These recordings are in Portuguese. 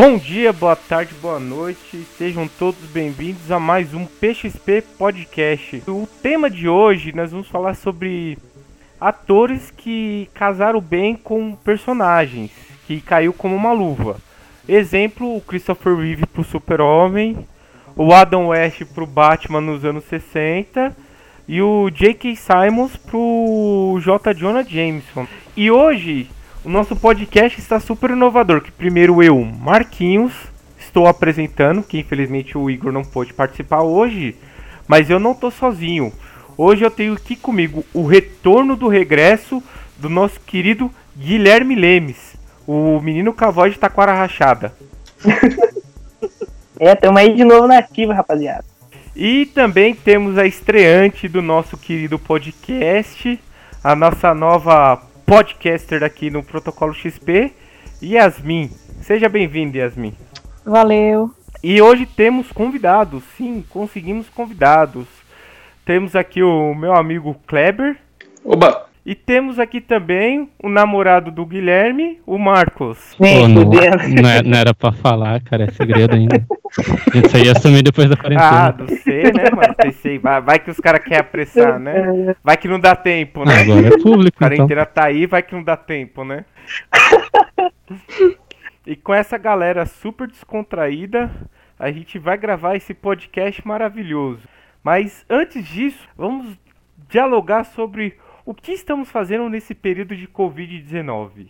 Bom dia, boa tarde, boa noite, sejam todos bem-vindos a mais um PXP Podcast. O tema de hoje nós vamos falar sobre atores que casaram bem com personagens, que caiu como uma luva. Exemplo, o Christopher Reeve pro Super-Homem, o Adam West pro Batman nos anos 60 e o J.K. Simons pro J. Jonah Jameson. E hoje o nosso podcast está super inovador, que primeiro eu, Marquinhos, estou apresentando, que infelizmente o Igor não pôde participar hoje, mas eu não estou sozinho. Hoje eu tenho aqui comigo o retorno do regresso do nosso querido Guilherme Lemes, o menino cavó de taquara rachada. é, estamos aí de novo na ativa, rapaziada. E também temos a estreante do nosso querido podcast, a nossa nova podcaster aqui no Protocolo XP, Yasmin. Seja bem-vindo, Yasmin. Valeu. E hoje temos convidados, sim, conseguimos convidados. Temos aqui o meu amigo Kleber. Oba! E temos aqui também o namorado do Guilherme, o Marcos. Pô, não, não, é, não, era pra falar, cara, é segredo ainda. Isso aí assumir depois da quarentena. Ah, não sei, né, mano? Pensei, vai, vai que os caras querem apressar, né? Vai que não dá tempo, né? Agora é público. A quarentena então. tá aí, vai que não dá tempo, né? E com essa galera super descontraída, a gente vai gravar esse podcast maravilhoso. Mas antes disso, vamos dialogar sobre o que estamos fazendo nesse período de Covid-19?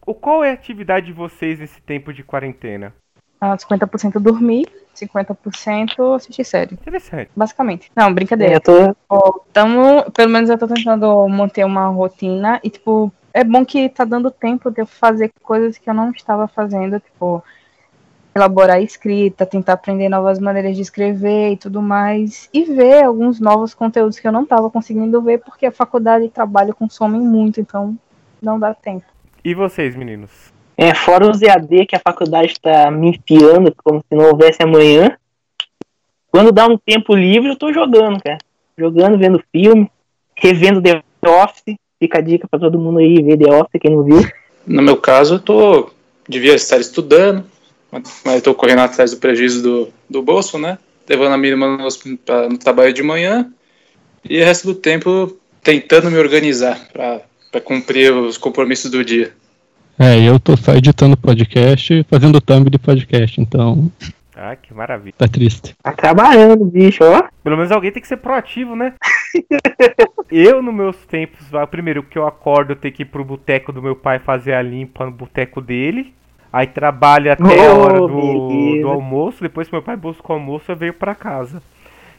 Qual é a atividade de vocês nesse tempo de quarentena? Ah, 50% dormir, 50% assistir série. Interessante. Basicamente. Não, brincadeira. Eu tô... oh, tamo, pelo menos eu tô tentando manter uma rotina e, tipo, é bom que tá dando tempo de eu fazer coisas que eu não estava fazendo, tipo, elaborar escrita, tentar aprender novas maneiras de escrever e tudo mais, e ver alguns novos conteúdos que eu não estava conseguindo ver porque a faculdade e trabalho consomem muito, então não dá tempo. E vocês, meninos? É, fora os EAD que a faculdade está me enfiando como se não houvesse amanhã, quando dá um tempo livre eu tô jogando, cara. Jogando, vendo filme, revendo The Office, fica a dica para todo mundo aí ver The Office, quem não viu. No meu caso, eu tô devia estar estudando, mas estou correndo atrás do prejuízo do, do bolso, né? Levando a mínima no, no trabalho de manhã e o resto do tempo tentando me organizar para cumprir os compromissos do dia. É, eu tô só editando podcast e fazendo thumb de podcast, então. Ah, que maravilha. Tá triste. Tá trabalhando, bicho, ó. Pelo menos alguém tem que ser proativo, né? eu, nos meus tempos, primeiro que eu acordo, eu tenho que ir pro boteco do meu pai fazer a limpa no boteco dele. Aí trabalha até oh, a hora do, do almoço, depois que meu pai busca o almoço, eu venho para casa.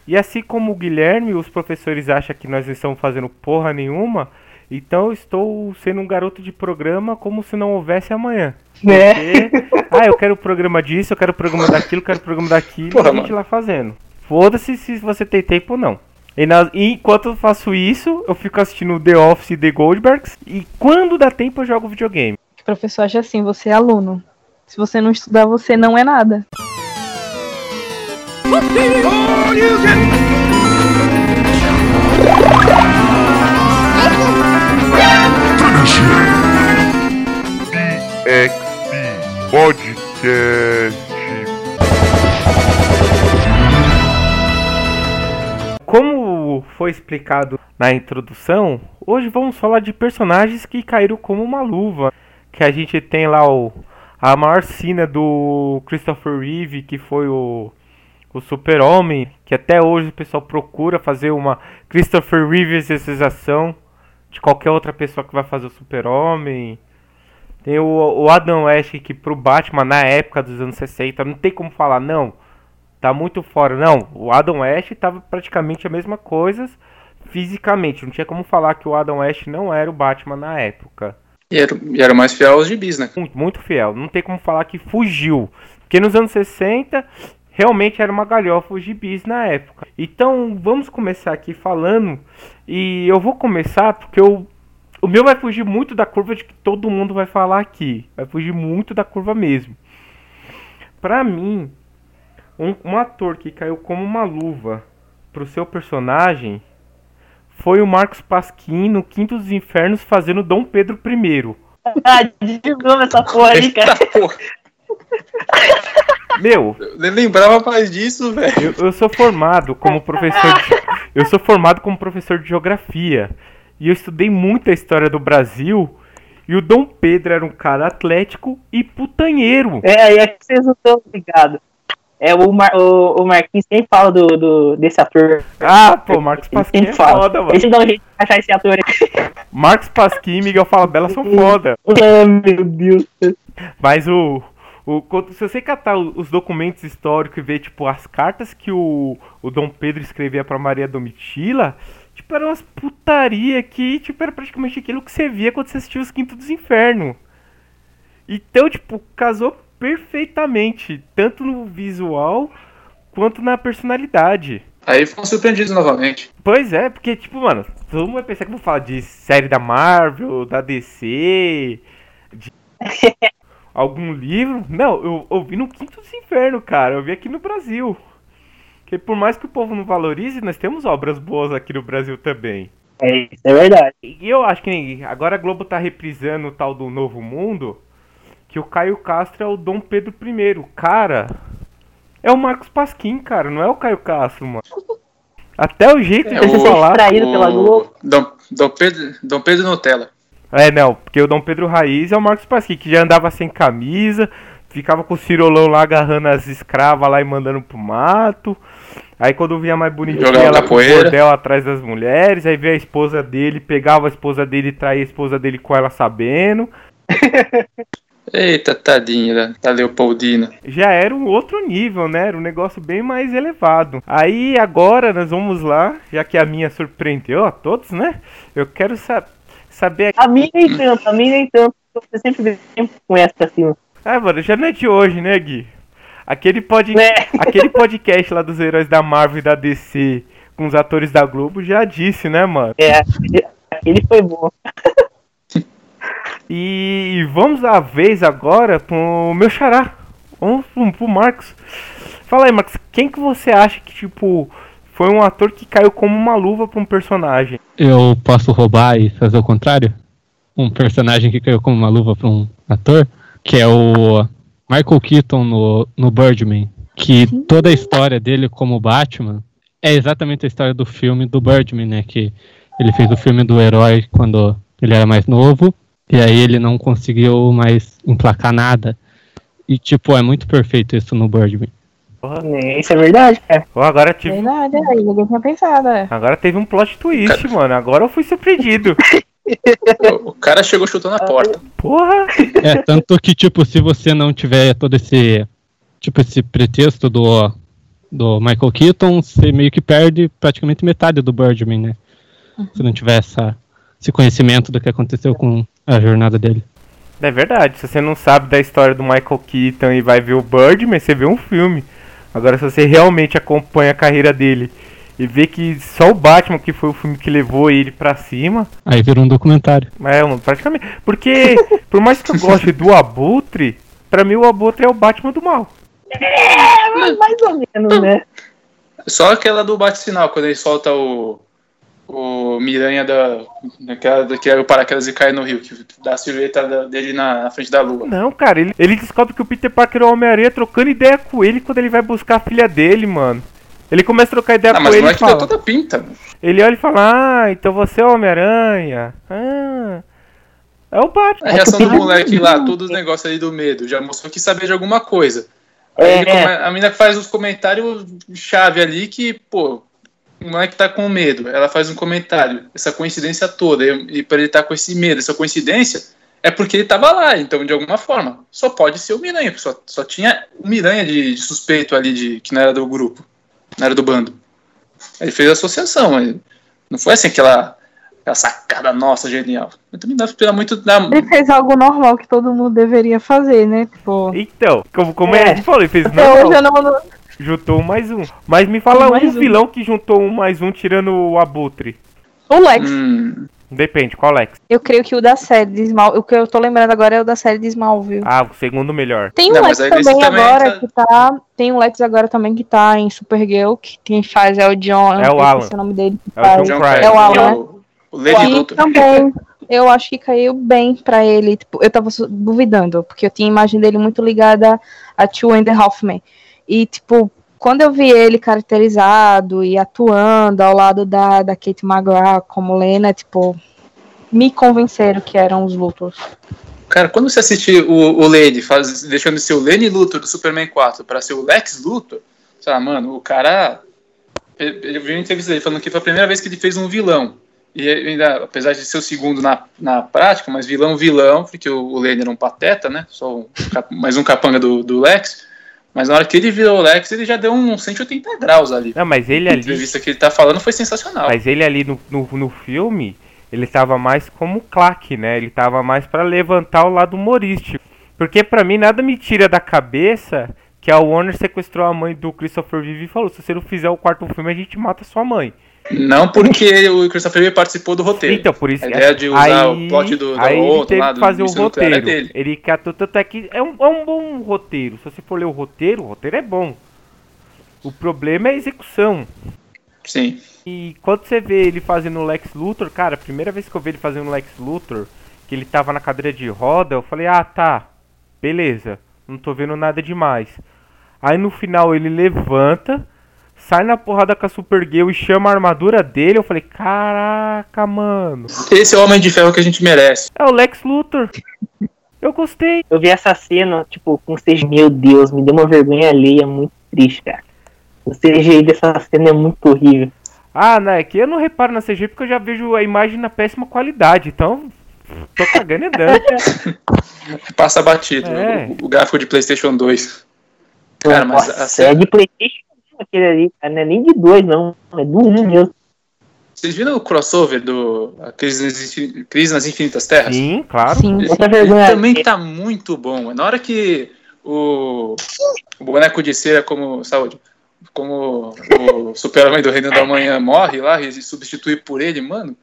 E assim como o Guilherme, os professores acham que nós estamos fazendo porra nenhuma, então eu estou sendo um garoto de programa como se não houvesse amanhã. É. ah, eu quero o programa disso, eu quero o programa daquilo, eu quero o programa daquilo, porra, a gente mano. lá fazendo. Foda-se se você tem tempo ou não. E, na, e, enquanto eu faço isso, eu fico assistindo The Office e The Goldbergs. E quando dá tempo, eu jogo videogame. O professor acha assim, você é aluno. Se você não estudar, você não é nada. Podcast. Como foi explicado na introdução, hoje vamos falar de personagens que caíram como uma luva que a gente tem lá o a maior cena do Christopher Reeve, que foi o, o Super-Homem, que até hoje o pessoal procura fazer uma Christopher Reeve exercização de qualquer outra pessoa que vai fazer o Super-Homem. Tem o, o Adam West que pro Batman na época dos anos 60, não tem como falar não. tá muito fora. Não, o Adam West tava praticamente a mesma coisa fisicamente. Não tinha como falar que o Adam West não era o Batman na época. E era, e era mais fiel aos gibis, né? Muito, muito fiel. Não tem como falar que fugiu. Porque nos anos 60, realmente era uma galhofa os gibis na época. Então, vamos começar aqui falando. E eu vou começar porque eu, o meu vai fugir muito da curva de que todo mundo vai falar aqui. Vai fugir muito da curva mesmo. Pra mim, um, um ator que caiu como uma luva pro seu personagem foi o Marcos Pasquim no Quinto dos Infernos fazendo Dom Pedro I. Ah, de novo essa porra aí, cara. Eita, porra, Meu, eu lembrava mais disso, velho. eu, eu sou formado como professor de, eu sou formado como professor de geografia e eu estudei muito a história do Brasil e o Dom Pedro era um cara atlético e putanheiro. É, aí é que vocês não estão ligados. É, o, Mar, o, o Marquinhos sempre fala do, do, desse ator. Ah, pô, Marcos Pasquim é fala. foda, mano. Deixa eu dar um jeito de achar esse ator. Marcos Pasquim e Miguel Falabella são foda. Ah, meu Deus. Mas o, o se você catar os documentos históricos e ver tipo as cartas que o, o Dom Pedro escrevia pra Maria Domitila, tipo eram umas putaria que tipo era praticamente aquilo que você via quando você assistia os Quinto dos Infernos. Então, tipo, casou perfeitamente, tanto no visual quanto na personalidade. Aí fomos surpreendidos novamente. Pois é, porque, tipo, mano, todo mundo vai pensar que eu vou falar de série da Marvel, da DC, de algum livro. Não, eu ouvi no Quinto dos Inferno, cara. Eu vi aqui no Brasil. Que por mais que o povo não valorize, nós temos obras boas aqui no Brasil também. É, isso é verdade. E eu acho que agora a Globo tá reprisando o tal do Novo Mundo, que o Caio Castro é o Dom Pedro I. Cara, é o Marcos Pasquim, cara, não é o Caio Castro, mano. Até o jeito É de o- falar. distraído pela Globo. Dom, Dom, Pedro, Dom Pedro Nutella. É, não, porque o Dom Pedro Raiz é o Marcos Pasquim, que já andava sem camisa, ficava com o cirolão lá agarrando as escravas lá e mandando pro mato. Aí quando vinha mais bonitinha, Jogava ela na pro poeira. bordel atrás das mulheres, aí veio a esposa dele, pegava a esposa dele e traía a esposa dele com ela sabendo. Eita, tadinha da, da Leopoldina. Já era um outro nível, né? Era um negócio bem mais elevado. Aí agora nós vamos lá, já que a minha surpreendeu a todos, né? Eu quero sa saber A mim nem tanto, a mim nem tanto. Você sempre vem com essa assim. Ah, mano, já não é de hoje, né, Gui? Aquele, pod... Né? Aquele podcast lá dos heróis da Marvel e da DC com os atores da Globo já disse, né, mano? É, ele foi bom. E vamos à vez agora pro meu xará. Vamos pro, pro Marcos. Fala aí, Marcos, quem que você acha que, tipo, foi um ator que caiu como uma luva pra um personagem? Eu posso roubar e fazer o contrário? Um personagem que caiu como uma luva pra um ator, que é o Michael Keaton no, no Birdman. Que toda a história dele como Batman é exatamente a história do filme do Birdman, né? Que ele fez o filme do herói quando ele era mais novo, e aí ele não conseguiu mais emplacar nada. E, tipo, é muito perfeito isso no Birdman. É, Isso é verdade, cara. Ó, agora tive, Verdade, é, ninguém tinha pensado, é. agora teve um plot twist, mano. Agora eu fui surpreendido. O, o cara chegou chutando a porta. Porra! É, tanto que, tipo, se você não tiver todo esse, tipo, esse pretexto do, do Michael Keaton, você meio que perde praticamente metade do Birdman, né? Se não tiver essa, esse conhecimento do que aconteceu com a jornada dele. É verdade, se você não sabe da história do Michael Keaton e vai ver o Birdman, você vê um filme. Agora, se você realmente acompanha a carreira dele e vê que só o Batman que foi o filme que levou ele pra cima, Aí vira um documentário. é praticamente. Porque, por mais que eu goste do Abutre, pra mim o Abutre é o Batman do mal. É, mais ou menos, né? Só aquela do bate-sinal, quando ele solta o. O Miranha da. Daquela, que era o paraquedas e cai no rio, que dá a silhueta da- dele na, na frente da lua. Não, cara, ele, ele descobre que o Peter Parker é o Homem-Aranha trocando ideia com ele quando ele vai buscar a filha dele, mano. Ele começa a trocar ideia Ah, com mas o ele e moleque deu fala. toda pinta, mano. Ele olha e fala, ah, então você é o Homem-Aranha. Ah. É o Batman. A reação do Peter- moleque lá, todos os negócios ali do medo, já mostrou que sabia de alguma coisa. Aí É, come- a mina faz os comentários chave ali que, pô, o moleque tá com medo. Ela faz um comentário, essa coincidência toda. E, e pra ele estar com esse medo, essa coincidência, é porque ele tava lá, então de alguma forma. Só pode ser o Miranha, só, só tinha o Miranha de, de suspeito ali, de, que não era do grupo, não era do bando. Ele fez a associação, mas não foi assim aquela, aquela sacada nossa genial. Eu também dá pra muito da. Ele fez algo normal que todo mundo deveria fazer, né? Tipo. Então, como, como É. a gente falou, ele fez Até hoje eu não. Juntou um mais um. Mas me fala Um um mais um. vilão que juntou um mais um tirando o Abutre. O Lex. Hum, Depende, qual Lex? Eu creio que o da série de Small. O que eu tô lembrando agora é o da série de Smallville. Ah, o segundo melhor. Tem um Não, Lex também, também agora tá- que tá. Tem um Lex agora também que tá em Supergirl, que quem faz é o John. É o eu Alan. esqueci o nome dele. É o faz. John John Cryer. Cryer. É o Alan, o, o Lady E Luthor. também, eu acho que caiu bem pra ele. Tipo, eu tava duvidando, porque eu tinha a imagem dele muito ligada a Two and the Halfman. E, tipo, quando eu vi ele caracterizado e atuando ao lado da, da Kate McGrath como Lena, tipo, me convenceram que eram os Luthors. Cara, quando você assiste o, o Lady faz, deixando de ser o Lenny Luthor do Superman 4 pra ser o Lex Luthor, fala, mano, o cara. Eu vi uma entrevista dele falando que foi a primeira vez que ele fez um vilão. E ainda, apesar de ser o segundo na, na prática, mas vilão, vilão, porque o, o era um pateta, né? Só um, mais um capanga do, do Lex. Mas na hora que ele virou o Lex, ele já deu um 180 graus ali. Não, mas ele A ali. entrevista que ele tá falando foi sensacional. Mas ele ali no, no, no filme, ele tava mais como Clark, né? Ele tava mais pra levantar o lado humorístico. Porque pra mim nada me tira da cabeça que a Warner sequestrou a mãe do Christopher Reeve e falou: se você não fizer o quarto filme, a gente mata sua mãe. Não porque o Christopher Reeve participou do roteiro. Então, por isso A ideia de usar o plot do- da aí ele outra teve lá, que do fazer o nuclear, é roteiro. dele. ele catou tanto é que é um, é um bom roteiro. Se você for ler o roteiro, o roteiro é bom. O problema é a execução. Sim. E quando você vê ele fazendo o Lex Luthor, cara, a primeira vez que eu vi ele fazendo o Lex Luthor, que ele tava na cadeira de roda, eu falei, ah tá, beleza, não tô vendo nada demais. Aí no final ele levanta, sai na porrada com a Supergirl e chama a armadura dele, eu falei, caraca, mano. Esse é o Homem de Ferro que a gente merece. É o Lex Luthor. Eu gostei. Eu vi essa cena, tipo, com CGI, meu Deus, me deu uma vergonha alheia muito triste, cara. O CGI dessa cena é muito horrível. Ah, né, que eu não reparo na CG porque eu já vejo a imagem na péssima qualidade, então tô cagando e dando. Passa batido. É. O, o gráfico de PlayStation 2. Cara, mas a é cena- de Playstation aquele ali, não é nem de dois, não. É do um mesmo. Vocês viram o crossover do a Crise nas, Infin- Crise nas Infinitas Terras? Sim, claro. Sim. Ele, Outra ele também tá muito bom. Na hora que o, o boneco de cera como saúde, como o super-homem do Reino da Manhã morre lá e se substitui por ele, mano.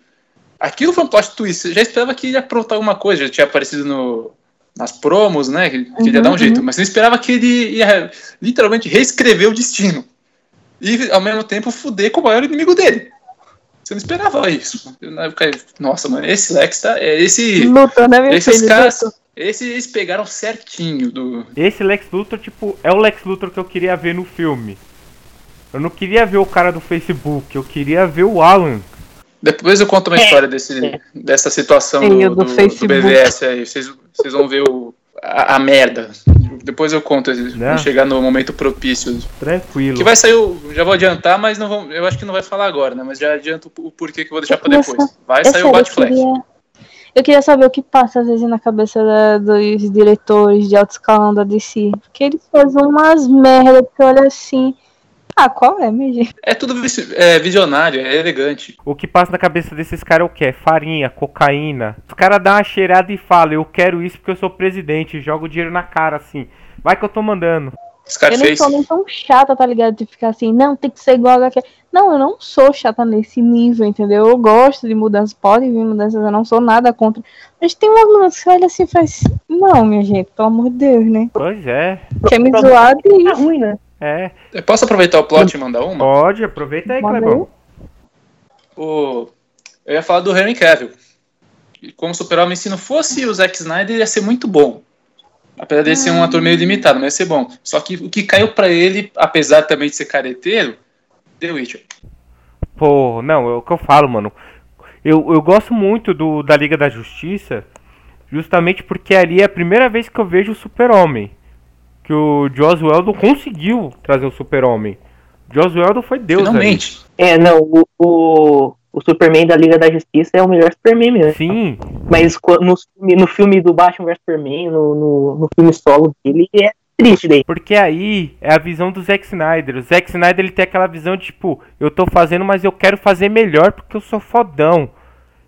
Aquilo foi um plot twist. Eu já esperava que ele ia aprontar alguma coisa, já tinha aparecido no, nas promos, né? Que, que ele ia dar um Uhum, jeito. Mas você não esperava que ele ia literalmente reescrever o destino. E ao mesmo tempo fuder com o maior inimigo dele. Você não esperava isso. Nossa, mano, esse Lex tá. é, Esse, Luthor, né, meu esses filho? caras. Esses eles pegaram certinho do. Esse Lex Luthor, tipo, é o Lex Luthor que eu queria ver no filme. Eu não queria ver o cara do Facebook, eu queria ver o Alan. Depois eu conto uma É. história desse, dessa situação Sim, do, do do, do Facebook. BVS aí. Vocês, vocês vão ver o, a, a merda. Depois eu conto, Não. quando chegar no momento propício. Tranquilo. Que vai sair, o- já vou adiantar, mas não vou, eu acho que não vai falar agora, né? Mas já adianto o, porquê que eu vou deixar pra queria depois. Vai É sair sério, o eu Batfleck. queria, eu queria saber o que passa às vezes na cabeça da- dos diretores de alto escalão da DC. Porque eles fazem umas merda que olha assim. Ah, qual é, minha gente? É tudo é, visionário, é elegante. O que passa na cabeça desses caras é o que? É farinha, cocaína. Os caras dão uma cheirada e falam, eu quero isso porque eu sou presidente, e joga o dinheiro na cara, assim. Vai que eu tô mandando. Eu nem Scarface. sou nem tão chata, tá ligado? De ficar assim, não, tem que ser igual a Não, eu não sou chata nesse nível, entendeu? Eu gosto de mudanças, podem vir mudanças, eu não sou nada contra. Mas tem umas mudanças que você olha assim e faz. Não, minha gente, pelo amor de Deus, né? Pois é, Quer me zoar Tá de ruim, né? É. Eu posso aproveitar o plot e mandar uma? Pode, aproveita aí, Clebão. O... Eu ia falar do Henry Cavill. E como super-homem, se não fosse o Zack Snyder, ia ser muito bom. Apesar dele ser um ator meio limitado, mas ia ser bom. Só que o que caiu pra ele, apesar também de ser careteiro, The Witcher. Pô, não, é o que eu falo, mano. Eu, eu gosto muito do, da Liga da Justiça, justamente porque ali é a primeira vez que eu vejo o Super-Homem. Que o Joss Whedon conseguiu trazer o Super-Homem. Joss Whedon foi Deus ali. Finalmente. É, não, o, o, o Superman da Liga da Justiça é o melhor Superman mesmo. Sim, Mas no, filme- no filme do Batman vs Superman, no, no, no filme solo dele, é triste daí. porque aí é a visão do Zack Snyder. O Zack Snyder ele tem aquela visão de tipo, eu tô fazendo, mas eu quero fazer melhor porque eu sou fodão.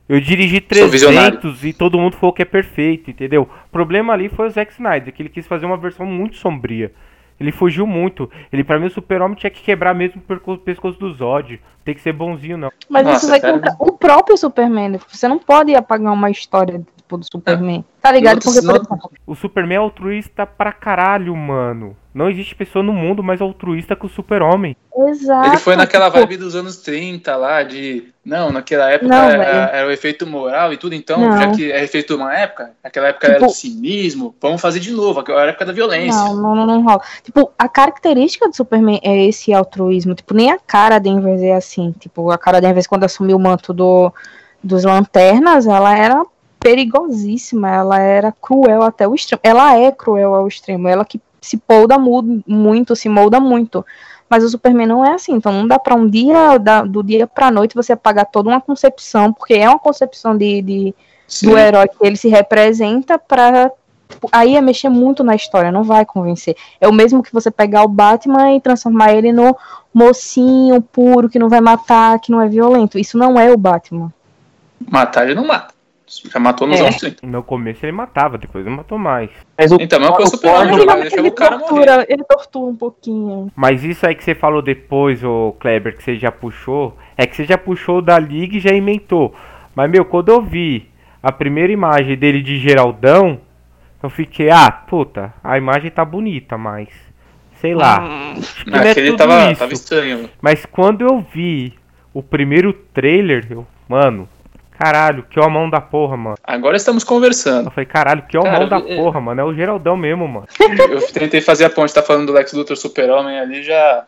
Eu dirigi Sou visionário. 300 e todo mundo falou que é perfeito, entendeu? O problema ali foi o Zack Snyder, que ele quis fazer uma versão muito sombria. Ele fugiu muito. Ele, pra mim, o super-homem tinha que quebrar mesmo o pescoço do Zod. Tem que ser bonzinho, não. Mas Nossa, isso vai contra o próprio Superman. né? Você não pode apagar uma história tipo, do Superman. Tá ligado? Porque, por exemplo, O Superman é altruísta pra caralho, mano. Não existe pessoa no mundo mais altruísta que o super-homem. exato. Ele foi naquela tipo, vibe dos anos 30 lá, de. Não, naquela época Não, era, era o efeito moral e tudo, então, Não. já que é efeito de uma época, naquela época Tipo- era do cinismo, vamos fazer de novo, aquela era a época da violência. Não, não, não, não rola. Tipo, a característica do Superman é esse altruísmo. Tipo, nem a cara Danvers é assim. Tipo, a cara Danvers, quando assumiu o manto do, dos lanternas, ela era perigosíssima. Ela era cruel até o extremo. Ela é cruel ao extremo. Ela que se molda mu- muito, se molda muito. Mas o Superman não é assim. Então não dá pra um dia, da- do dia pra noite, você apagar toda uma concepção, porque é uma concepção de- de, do herói que ele se representa pra. tipo, Aí é mexer muito na história, não vai convencer. É o mesmo que você pegar o Batman e transformar ele no mocinho puro, que não vai matar, que não é violento. Isso não é o Batman. Matar ele não mata. Já matou nos É. anos 30. No começo ele matava, depois ele matou mais. Mas o, Então, mas o o super-homem Ford- ele o cara morrer. tortura, ele tortura um pouquinho. Mas isso aí que você falou depois, ô Kleber, que você já puxou, é que você já puxou da liga e já inventou. Mas, meu, quando eu vi a primeira imagem dele de Geraldão, eu fiquei, ah, puta, a imagem tá bonita, mas. Sei lá. que não é Aquele tudo tava, isso. tava estranho. Mas quando eu vi o primeiro trailer, eu, mano, caralho, que mão da porra, mano. Agora estamos conversando. Eu falei, caralho, que mão Cara, da é- porra, mano. É o Geraldão mesmo, mano. Eu tentei fazer a ponte, tá falando do Lex Luthor Super-Homem ali, já,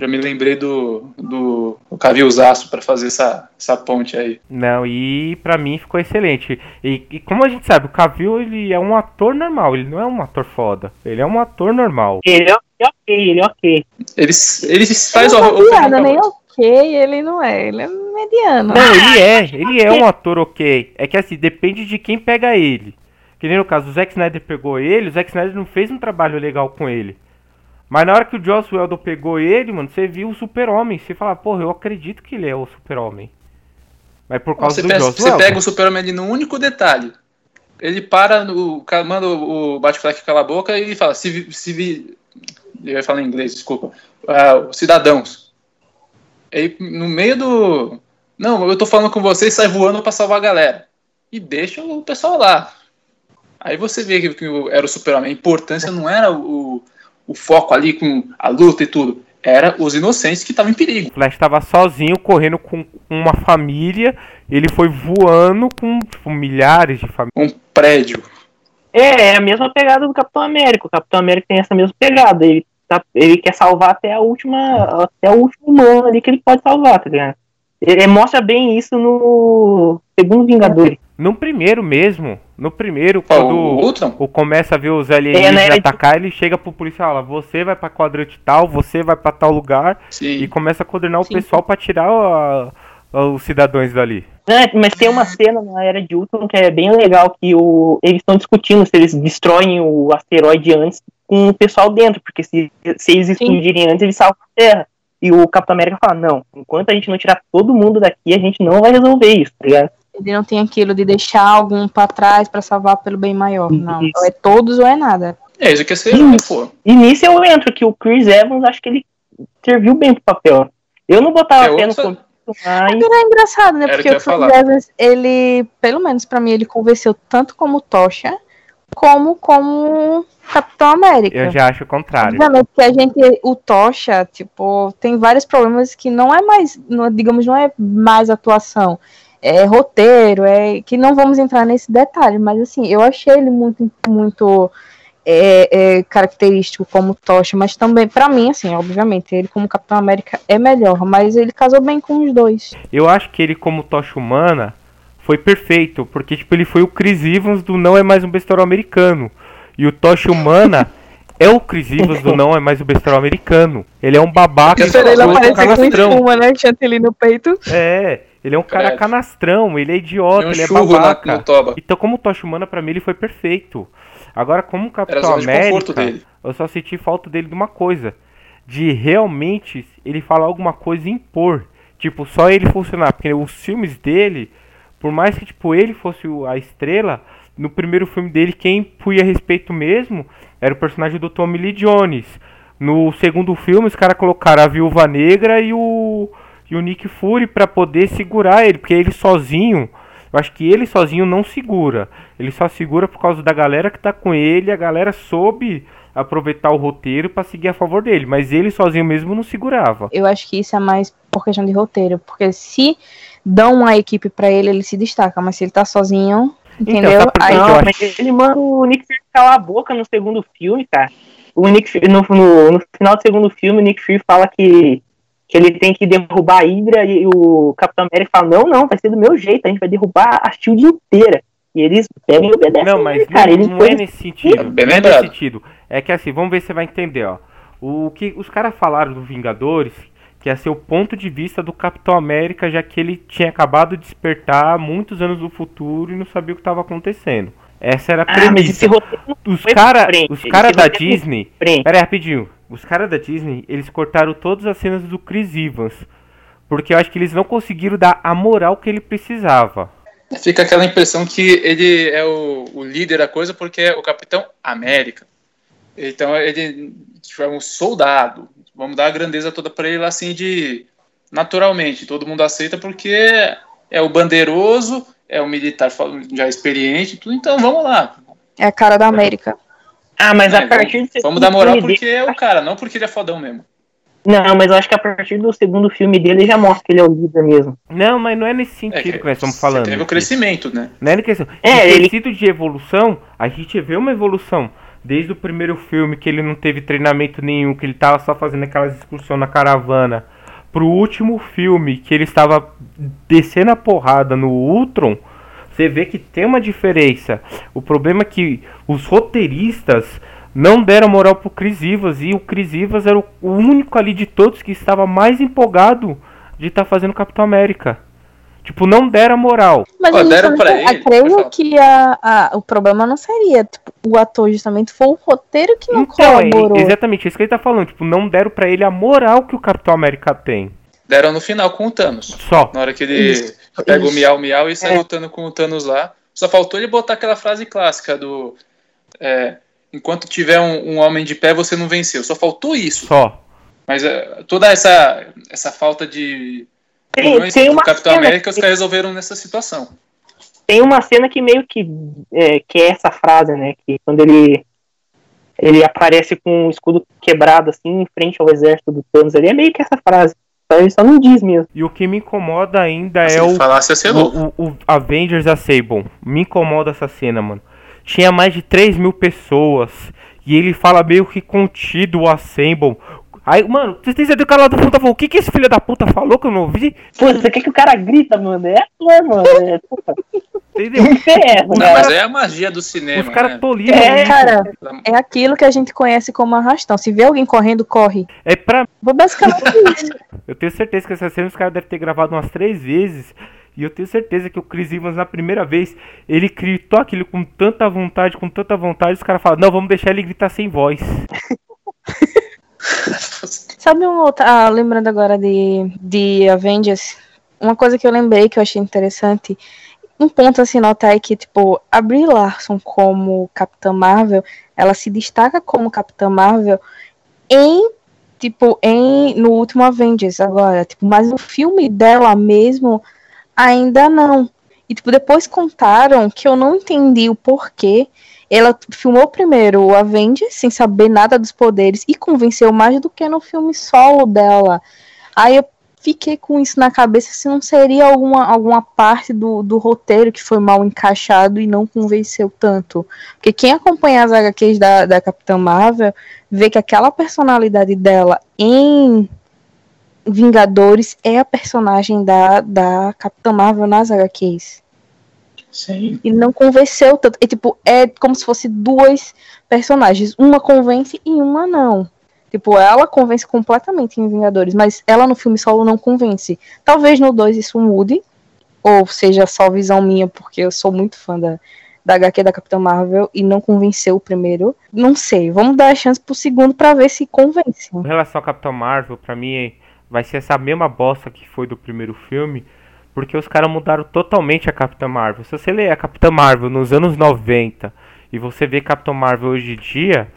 já me lembrei do, do, do Cavilzaço pra fazer essa, essa ponte aí. Não, e pra mim ficou excelente. E, e como a gente sabe, o Cavill ele é um ator normal, ele não é um ator foda. Ele é um ator normal. Ele é ok, ele é ok. Ele, ele faz ele o, não o é feijão ok, ele não é. Ele é mediano. Não, ele é, ele é um ator ok. É que assim, depende de quem pega ele. Que nem no caso, o Zack Snyder pegou ele, o Zack Snyder não fez um trabalho legal com ele. Mas na hora que o Joss Whedon pegou ele, mano, você viu o super-homem. Você fala, porra, eu acredito que ele é o super-homem. Mas por causa Você, do pensa- Joss você pega o Super-Homem ali no único detalhe. Ele para, no, manda o Batfleck calar a boca e ele fala, se, vi- se vi- eu ia falar em inglês, desculpa, Ah, cidadãos. Aí no meio do, não, eu tô falando com vocês, sai voando pra salvar a galera. E deixa o pessoal lá. Aí você vê que, que era o Super-Homem, a importância não era o, o foco ali com a luta e tudo, era os inocentes que estavam em perigo. O Flash tava sozinho, correndo com uma família. Ele foi voando com tipo, milhares de famílias. Um prédio. É, é a mesma pegada do Capitão América. O Capitão América tem essa mesma pegada. Ele, tá, ele quer salvar até a última. Até o último humano ali que ele pode salvar, tá ligado? Ele mostra bem isso no segundo Vingador. No primeiro mesmo. No primeiro, quando o o começa a ver os É, alienígenas né, ele- atacar, ele chega pro policial e fala, você vai pra quadrante tal, você vai pra tal lugar. Sim. E começa a coordenar Sim. o pessoal pra tirar a- a- os cidadãos dali. É, mas tem uma cena na Era de Ultron que é bem legal, que o, eles estão discutindo se eles destroem o asteroide antes com o pessoal dentro, porque se, se eles explodirem antes, eles salvam a Terra. E o Capitão América fala, não, enquanto a gente não tirar todo mundo daqui, a gente não vai resolver isso, tá ligado? Ele não tem aquilo de deixar algum pra trás pra salvar pelo bem maior. Não. Isso. Ou é todos ou é nada. É, isso que é ser Sim. pô. E nisso eu entro, que o Chris Evans, acho que ele serviu bem pro papel. Eu não botava É fé no outra- mas... É engraçado, né? Era Porque o Chris ele, pelo menos pra mim, ele convenceu tanto como Tocha, como como Capitão América. Eu já acho o contrário. Obviamente que a gente, o Tocha, tipo, tem vários problemas que não é mais, não- digamos, não é mais atuação. É roteiro, é que não vamos entrar nesse detalhe, mas assim, eu achei ele muito, muito é, é, característico como Tocha, mas também, pra mim, assim, obviamente, ele como Capitão América é melhor, mas ele casou bem com os dois. Eu acho que ele, como tocha humana, foi perfeito. Porque, tipo, ele foi o Chris Evans do Não é Mais Um Besterol Americano. E o tocha humana é o Chris Evans do Não é Mais Um Besterol Americano. Ele é um babaca ele aparece com espuma, né? Chantilly no peito. É, Ele é um cara canastrão, ele é idiota, um ele é babaca. no. Então, como Tocha Humana, pra mim, ele foi perfeito. Agora, como Capitão de América, dele. eu só senti falta dele de uma coisa. De realmente ele falar alguma coisa e impor. Tipo, só ele funcionar. Porque os filmes dele, por mais que tipo, ele fosse a estrela, no primeiro filme dele, quem punha respeito mesmo era o personagem do Tommy Lee Jones. No segundo filme, os caras colocaram a Viúva Negra e o, e o Nick Fury pra poder segurar ele. Porque ele sozinho, eu acho que ele sozinho não segura. Ele só segura por causa da galera que tá com ele. A galera soube aproveitar o roteiro pra seguir a favor dele. Mas ele sozinho mesmo não segurava. Eu acho que isso é mais por questão de roteiro, porque se dão uma equipe pra ele, ele se destaca, mas se ele tá sozinho, entendeu? sabe por que Aí Não, acho- mas ele manda o Nick Fury calar a boca no segundo filme, cara. O Nick Fury, no, no, no final do segundo filme, o Nick Fury fala que, que ele tem que derrubar a Hydra e o Capitão América fala, não, não, vai ser do meu jeito, a gente vai derrubar a SHIELD inteira. E eles pegam e obedecem Não, mas cara. não, Ele não foi- é nesse sentido. É bem não é nesse sentido. É que assim, vamos ver se você vai entender, ó. O que os caras falaram do Vingadores, que ia ser o ponto de vista do Capitão América, já que ele tinha acabado de despertar muitos anos no futuro e não sabia o que estava acontecendo. Essa era a Ah, mas esse premissa. roteiro não Os caras frente, os cara da Disney. Pera aí, rapidinho. Os caras da Disney, eles cortaram todas as cenas do Chris Evans. Porque eu acho que eles não conseguiram dar a moral que ele precisava. Fica aquela impressão que ele é o, o líder da coisa porque é o Capitão América. Então ele tipo, é um soldado. Vamos dar a grandeza toda para ele assim de naturalmente. Todo mundo aceita porque é o bandeiroso, é o militar já experiente, tudo. Então vamos lá. É a cara da América. Ah, mas É, a partir do segundo Vamos dar moral filme porque é o cara, não porque ele é fodão mesmo. Não, mas eu acho que a partir do segundo filme dele já mostra que ele é o líder mesmo. Não, mas não é nesse sentido É que, nós estamos falando. Teve o crescimento, né? Não é na questão. É, ele- quesito de evolução, a gente vê uma evolução. Desde o primeiro filme, que ele não teve treinamento nenhum, que ele tava só fazendo aquelas excursões na caravana, pro último filme, que ele estava descendo a porrada no Ultron, você vê que tem uma diferença. O problema é que os roteiristas não deram moral pro Chris Evans, e o Chris Evans era o único ali de todos que estava mais empolgado de estar fazendo Capitão América. Tipo, não deram moral. Mas eu deram pra ele, eu creio falar. que a, a- o problema não seria tipo, o ator, justamente foi o roteiro que não Então, é colaborou. exatamente isso que ele tá falando. Tipo, não deram pra ele a moral que o Capitão América tem. Deram no final com o Thanos. Só. Na hora que ele Isso, pega o miau miau e sai É. lutando com o Thanos lá. Só faltou ele botar aquela frase clássica do. é, enquanto tiver um, um homem de pé, você não venceu. Só faltou isso. Só. Mas é, toda essa, essa falta de. Tem, tem do uma Capitão cena América, os que- caras resolveram nessa situação. tem uma cena que meio que é, que é essa frase, né? Que quando ele ele aparece com o escudo quebrado assim em frente ao exército do Thanos ali, é meio que essa frase. Só ele só não diz mesmo. E o que me incomoda ainda Se é o, falasse, ia ser louco. o, o, o Avengers Assemble. Me incomoda essa cena, mano. Tinha mais de 3 mil pessoas. E ele fala meio que contido o Assemble. Aí, mano, vocês têm certeza que o cara lá do fundo tá falando, o que que esse filho da puta falou que eu não ouvi? Pô, você quer que o cara grita, mano? É ator, mano. É, puta, Entendeu? não tem essa, Não, cara. mas é a magia do cinema. Os caras né? toliram É, isso. Cara, é aquilo que a gente conhece como arrastão. Se vê alguém correndo, corre. É pra Foi basicamente isso. Eu tenho certeza que essa cena os caras devem ter gravado umas três vezes. E eu tenho certeza que o Chris Evans, na primeira vez, ele gritou aquilo com tanta vontade, com tanta vontade, os caras falaram, não, vamos deixar ele gritar sem voz. Sabe um outro. Ah, lembrando agora de, de Avengers, uma coisa que eu lembrei que eu achei interessante. Um ponto assim notar é que, tipo, a Brie Larson como Capitã Marvel, ela se destaca como Capitã Marvel em, tipo, em no último Avengers agora, tipo, mas o filme dela mesmo ainda não. E, tipo, depois contaram que eu não entendi o porquê ela filmou primeiro o Avengers sem saber nada dos poderes e convenceu mais do que no filme solo dela. Aí eu fiquei com isso na cabeça se não seria alguma, alguma parte do, do roteiro que foi mal encaixado e não convenceu tanto. Porque quem acompanha as HQs da, da Capitã Marvel vê que aquela personalidade dela em Vingadores é a personagem da, da Capitã Marvel nas HQs Sim. e não convenceu tanto. É tipo, é como se fosse duas personagens. Uma convence e uma não. Tipo, ela convence completamente em Vingadores, mas ela no filme solo não convence. Talvez no 2 isso mude, ou seja só visão minha, porque eu sou muito fã da, da HQ da Capitã Marvel e não convenceu o primeiro. Não sei, vamos dar a chance pro segundo pra ver se convence. Em relação ao Capitão Marvel, pra mim vai ser essa mesma bosta que foi do primeiro filme, porque os caras mudaram totalmente a Capitã Marvel. Se você ler a Capitã Marvel nos anos 90 e você vê Capitã Marvel hoje em dia,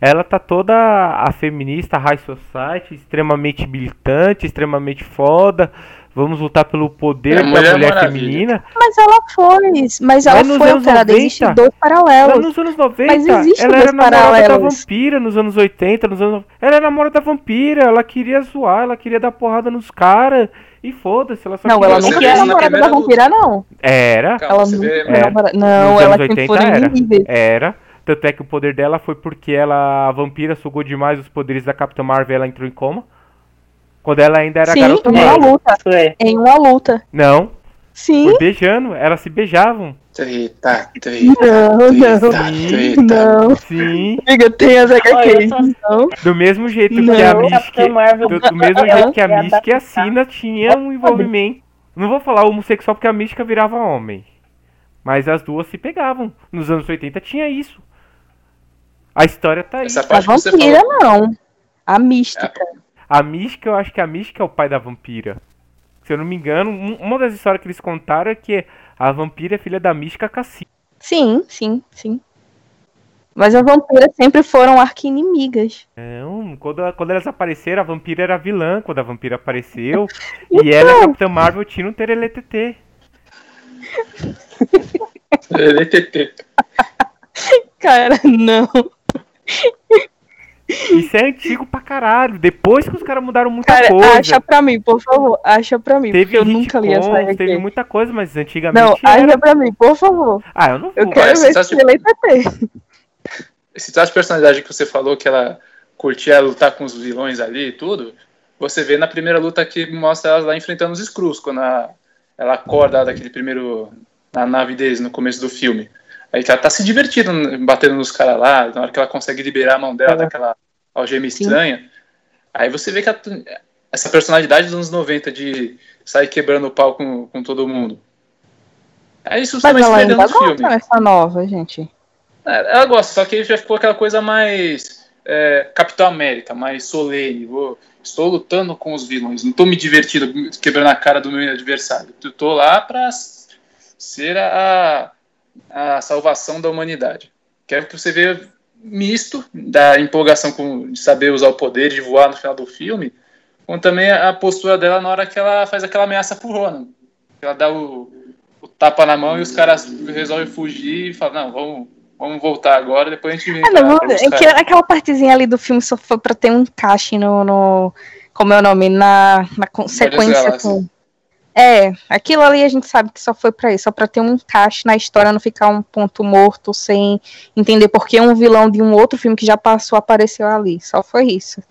ela tá toda a feminista high society, extremamente militante, extremamente foda. Vamos lutar pelo poder É da Mulher Maravilha. feminina. Mas ela foi, mas ela Mas foi alterada, 90, existem dois paralelos. nos anos 90, Mas ela era namorada da vampira nos anos 80, nos anos... Ela era namorada da vampira, ela queria zoar, ela queria dar porrada nos caras. E foda-se, ela só Não, ela nunca na namorada da vampira, não. Era, Calma, Ela você nunca vê, foi É. namorada. Não, ela 80 sempre era. era. Tanto é que o poder dela foi porque ela, a vampira, sugou demais os poderes da Capitã Marvel e ela entrou em coma. Quando ela ainda era Sim, garota em uma luta. Isso é. Em uma luta. Não, Sim. foi beijando, elas se beijavam. Treta, treta, Não, não. treta. Não. Sim, Amiga, tem as HQs. Do mesmo jeito Não, que a. Marvel. Do, do mesmo jeito que a Mystique e a. Sina tinha um envolvimento. Não vou falar homossexual porque a Mística virava homem. Mas as duas se pegavam. Nos anos 80 tinha isso. A história tá aí. Essa A parte você vampira, falou. não. A mística. A Mística, eu acho que a Mística é o pai da vampira. Se eu não me engano, um- uma das histórias que eles contaram é que a vampira é filha da Mística Cacique. Sim, sim, sim. Mas as vampiras sempre foram arqui-inimigas. Não, quando, quando elas apareceram, a vampira era vilã quando a vampira apareceu. e ela e a Capitã Marvel tinham um tereletetê. LTT. Cara, não. Isso é antigo pra caralho. Depois que os caras mudaram muita Cara, coisa. acha pra mim, por favor. Acha pra mim. Teve porque eu nunca li essa HQ. teve muita coisa, mas antigamente Não, era... acha pra mim, por favor. Ah, eu não Eu vou. quero Parece ver que esse tá LTT. Esse traço de personalidade que você falou que ela curtia lutar com os vilões ali e tudo, você vê na primeira luta que mostra elas lá enfrentando os Skrulls, quando a- ela acorda daquele primeiro. na nave deles no começo do filme. Aí ela tá se divertindo, batendo nos caras lá, na hora que ela consegue liberar a mão dela É. daquela algema Sim. estranha. Aí você vê que ela- essa personalidade dos anos 90 de sair quebrando o pau com, com todo mundo. É isso Mas ela ainda no filme. gosta nessa nova, gente. É, ela gosta, só que aí já ficou aquela coisa mais é, Capitão América, mais solene. Vou, estou lutando com os vilões, não estou me divertindo, quebrando a cara do meu adversário. Estou lá para ser a, a salvação da humanidade. Quero que você veja misto da empolgação com, de saber usar o poder, de voar no final do filme, com também a postura dela na hora que ela faz aquela ameaça pro Ronan. Ela dá o, o tapa na mão e os caras resolvem fugir e falam, não, vamos, vamos voltar agora, depois a gente vem Ah, não, é buscar." que aquela partezinha ali do filme só foi pra ter um encaixe no. no como é o nome? Na, na sequência com. É, aquilo ali a gente sabe que só foi pra isso, só pra ter um encaixe na história, não ficar um ponto morto sem entender por que um vilão de um outro filme que já passou apareceu ali. Só foi isso.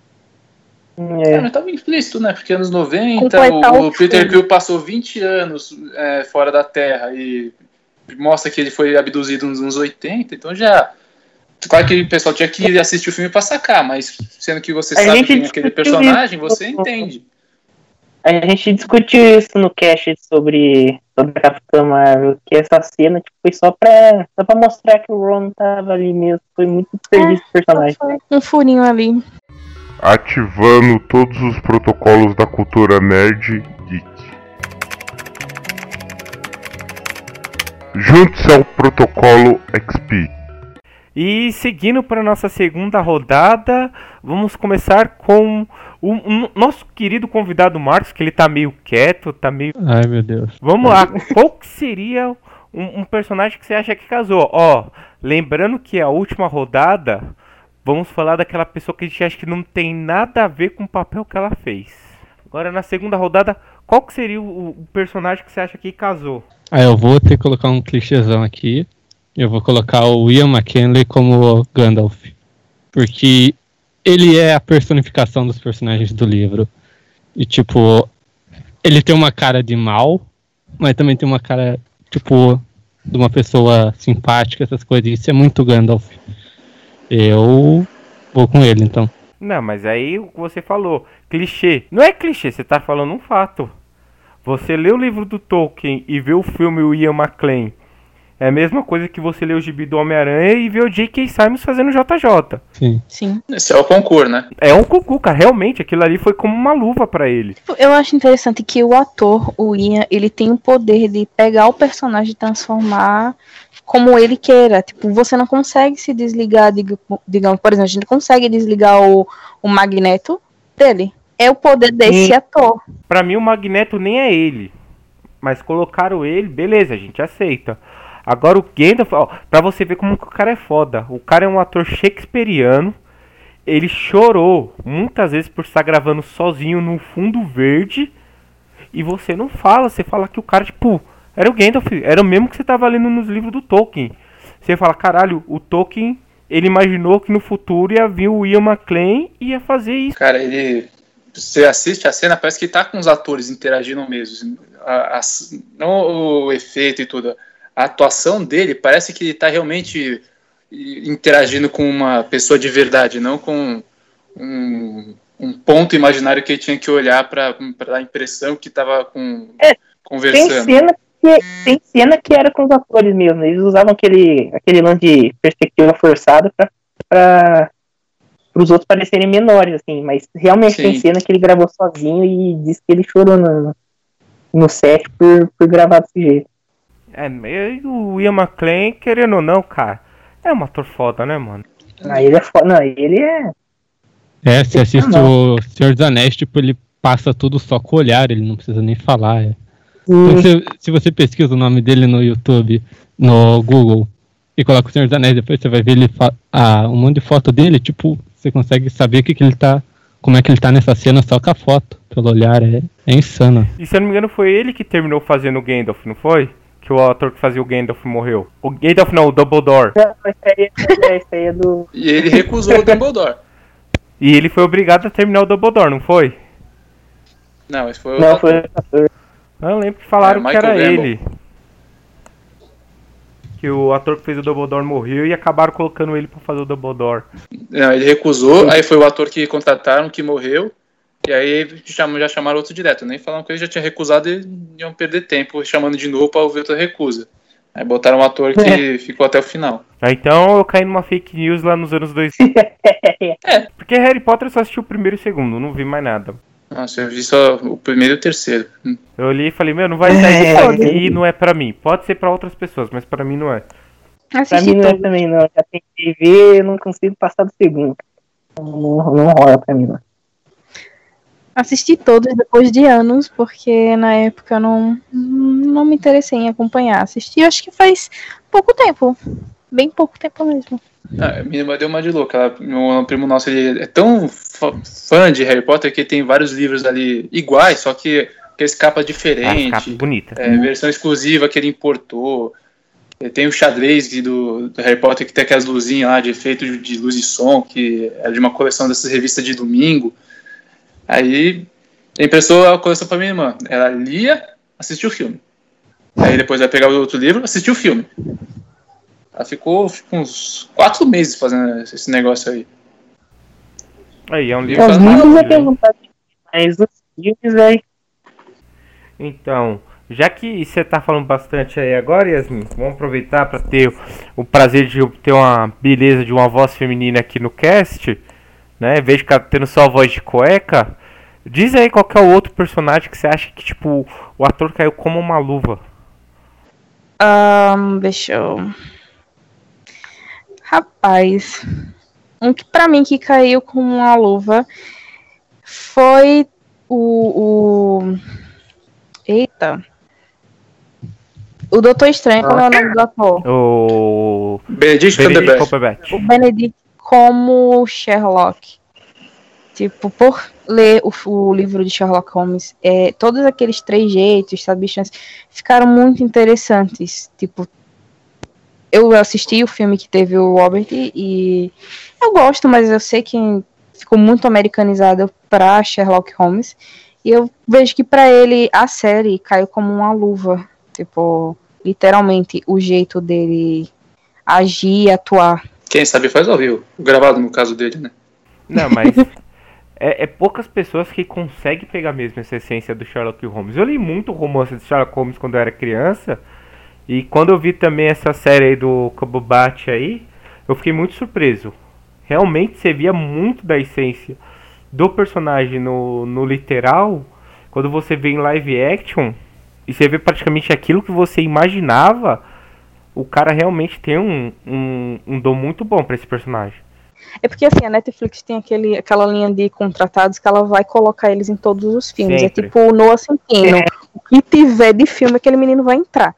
É, É. mas tava implícito, né? Porque anos 90, Completar o, o Peter. Quill passou 20 anos é, fora da Terra e mostra que ele foi abduzido nos anos 80, então já. Claro que o pessoal tinha que assistir o filme pra sacar, mas sendo que você A sabe quem é aquele personagem, você entende. A gente discutiu isso no cast sobre, sobre a Capitã Marvel, que essa cena tipo, foi só pra, só pra mostrar que o Ron tava ali mesmo. Foi muito desperdício de personagem. Um furinho ali. Ativando todos os protocolos da cultura nerd geek. Junte-se ao protocolo XP. E seguindo para nossa segunda rodada, vamos começar com o, o nosso querido convidado Marcos, que ele tá meio quieto, tá meio. Ai, meu Deus. Vamos lá, qual que seria um, um personagem que você acha que casou? Ó, lembrando que a última rodada, vamos falar daquela pessoa que a gente acha que não tem nada a ver com o papel que ela fez. Agora na segunda rodada, qual que seria o, o personagem que você acha que casou? Ah, eu vou ter que colocar um clichêzão aqui. Eu vou colocar o Ian McKinley como Gandalf. Porque ele é a personificação dos personagens do livro. E, tipo, ele tem uma cara de mal, mas também tem uma cara, tipo, de uma pessoa simpática, essas coisas. Isso é muito Gandalf. Eu vou com ele, então. Não, mas aí o que você falou, clichê. Não é clichê, você tá falando um fato. Você lê o livro do Tolkien e vê o filme o Ian McLean. É a mesma coisa que você lê o gibi do Homem-Aranha e vê o J.K. Simons fazendo JJ. Sim. Sim. Esse é o concurso, né? É um cucu, cara. Realmente, aquilo ali foi como uma luva pra ele. Tipo, Eu acho interessante que o ator, o Ian, ele tem o poder de pegar o personagem e transformar como ele queira. Tipo, você não consegue se desligar, diga- digamos, por exemplo, a gente não consegue desligar o, o magneto dele. É o poder desse Sim. ator. Pra mim, o Magneto nem é ele. Mas colocaram ele, beleza, a gente aceita. Agora o Gandalf, ó, pra você ver como que o cara é foda. O cara é um ator shakespeariano. Ele chorou muitas vezes por estar gravando sozinho no fundo verde. E você não fala, você fala que o cara, tipo, era o Gandalf, era o mesmo que você tava lendo nos livros do Tolkien. Você fala, caralho, o Tolkien, ele imaginou que no futuro ia vir o Ian McLean e ia fazer isso. Cara, ele. Você assiste a cena, parece que tá com os atores interagindo mesmo. A- as- não o efeito e tudo. A atuação dele parece que ele tá realmente interagindo com uma pessoa de verdade, não com um, um ponto imaginário que ele tinha que olhar pra dar a impressão que tava com, É, Tem conversando. cena, que, tem cena que era com os atores mesmo. Eles usavam aquele, aquele lance de perspectiva forçada pra, pra os outros parecerem menores, assim. Mas realmente tem Sim. cena que ele gravou sozinho e disse que ele chorou no, no set por, por gravar desse jeito. É, e o Ian McLean, querendo ou não, cara, é um ator foda, né, mano? Ah, ele é foda. Não, ele é. É, você assiste o Senhor dos Anéis, tipo, ele passa tudo só com o olhar, ele não precisa nem falar. é. Então, se, se você pesquisa o nome dele no YouTube, no Google, e coloca o Senhor dos Anéis, depois você vai ver ele ah, um monte de foto dele, tipo, você consegue saber o que, que ele tá. Como é que ele tá nessa cena só com a foto. Pelo olhar, é, é insano. E se eu não me engano, foi ele que terminou fazendo o Gandalf, não foi? Que o ator que fazia o Gandalf morreu. O Gandalf não, o Dumbledore. Não, esse aí, é- esse aí é do. E ele recusou o Dumbledore. E ele foi obrigado a terminar o Dumbledore, não foi? Não, esse foi o. Não, foi o ator. Eu lembro que falaram É, que era Gambon. ele. Que o ator que fez o Dumbledore morreu e acabaram colocando ele pra fazer o Dumbledore. Não, ele recusou, aí foi o ator que contrataram que morreu, e aí já chamaram outro direto. Nem falaram que ele já tinha recusado e iam perder tempo chamando de novo pra ouvir outra recusa. Aí botaram um ator que ficou até o final. Ah, Então eu caí numa fake news lá nos anos 2000. Porque Harry Potter eu só assisti o primeiro e o segundo, não vi mais nada. Nossa, eu vi só o primeiro e o terceiro. Eu olhei e falei, meu, não vai sair isso aqui, não é pra mim. Pode ser pra outras pessoas, mas pra mim não é. Pra Assisti mim não é também, não. Já tentei ver, eu não consigo passar do segundo. Não, não, não rola pra mim, não. Assisti todos depois de anos, porque na época eu não, não me interessei em acompanhar. Assisti, acho que faz pouco tempo. Bem pouco tempo mesmo. Ah, a minha irmã deu uma de louca. Ela, meu primo nosso ele é tão fã- de Harry Potter que tem vários livros ali iguais, só que aqueles capas Ah, diferentes. capa bonita. É, versão exclusiva que ele importou. Tem o xadrez do, do Harry Potter que tem aquelas luzinhas lá de efeito de, de luz e som, que é de uma coleção dessas revistas de domingo. Aí emprestou a coleção pra minha irmã. Ela lia, assistiu o filme. Aí depois vai pegar o outro livro, assistiu o filme. Ela ficou tipo, uns quatro meses fazendo esse negócio aí. Aí, é um livro Os livros tenho né? mas os filmes, velho. Então, já que você tá falando bastante aí agora, Yasmin, vamos aproveitar para ter o prazer de ter uma beleza de uma voz feminina aqui no cast, né? Vejo que tá tendo só a voz de cueca. Diz aí qual que é o outro personagem que você acha que, tipo, o ator caiu como uma luva. Ahn, deixa eu. Rapaz, um que pra mim que caiu com uma luva foi o. o... Eita. O Doutor Estranho, como é o nome do ator? O Benedict. Cumberbatch. O Benedict como Sherlock. Tipo, por ler o, o livro de Sherlock Holmes, é, todos aqueles trejeitos, sabe, ficaram muito interessantes. Tipo, eu assisti o filme que teve o Robert e eu gosto, mas eu sei que ficou muito americanizado pra Sherlock Holmes. E eu vejo que pra ele a série caiu como uma luva. Tipo, literalmente, o jeito dele agir e atuar. Quem sabe faz ao vivo. Gravado no caso dele, né? Não, mas é, é poucas pessoas que conseguem pegar mesmo essa essência do Sherlock Holmes. Eu li muito romance de Sherlock Holmes quando eu era criança. E quando eu vi também essa série aí do Cumberbatch aí, eu fiquei muito surpreso. Realmente você via muito da essência do personagem no, no literal, quando você vê em live action, e você vê praticamente aquilo que você imaginava, o cara realmente tem um, um, um dom muito bom para esse personagem. É porque assim, a Netflix tem aquele, aquela linha de contratados que ela vai colocar eles em todos os filmes. Sempre. É tipo o Noah Centino. O que tiver de filme, aquele menino vai entrar.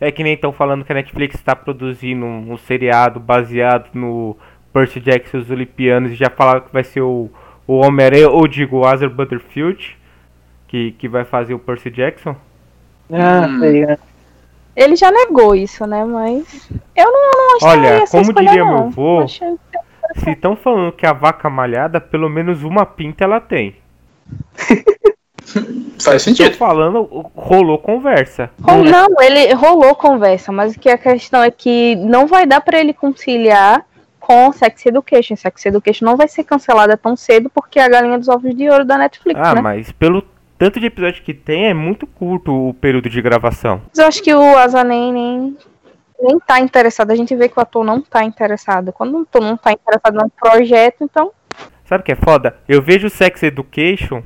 É que nem estão falando que a Netflix está produzindo um, um seriado baseado no Percy Jackson e os Olimpianos e já falaram que vai ser o, o Homem-Aranha, ou digo, o Arthur Butterfield, que, que vai fazer o Percy Jackson. Ah, Hum. tá ligado. Ele já negou isso, né? Mas eu não, não Olha, essa como escolha, diria não. meu avô, achei- Se estão falando que a vaca malhada, pelo menos uma pinta ela tem. Faz Tô sentido. falando, rolou conversa. Ou não, ele rolou conversa, mas o que a questão é que não vai dar pra ele conciliar com Sex Education. Sex Education não vai ser cancelada tão cedo porque é a galinha dos ovos de ouro da Netflix, Ah, né? mas pelo tanto de episódio que tem, é muito curto o período de gravação. Mas eu acho que o Asa nem, nem, nem tá interessado. A gente vê que o ator não tá interessado. Quando o ator não tá interessado no projeto, então. Sabe o que é foda? Eu vejo Sex Education,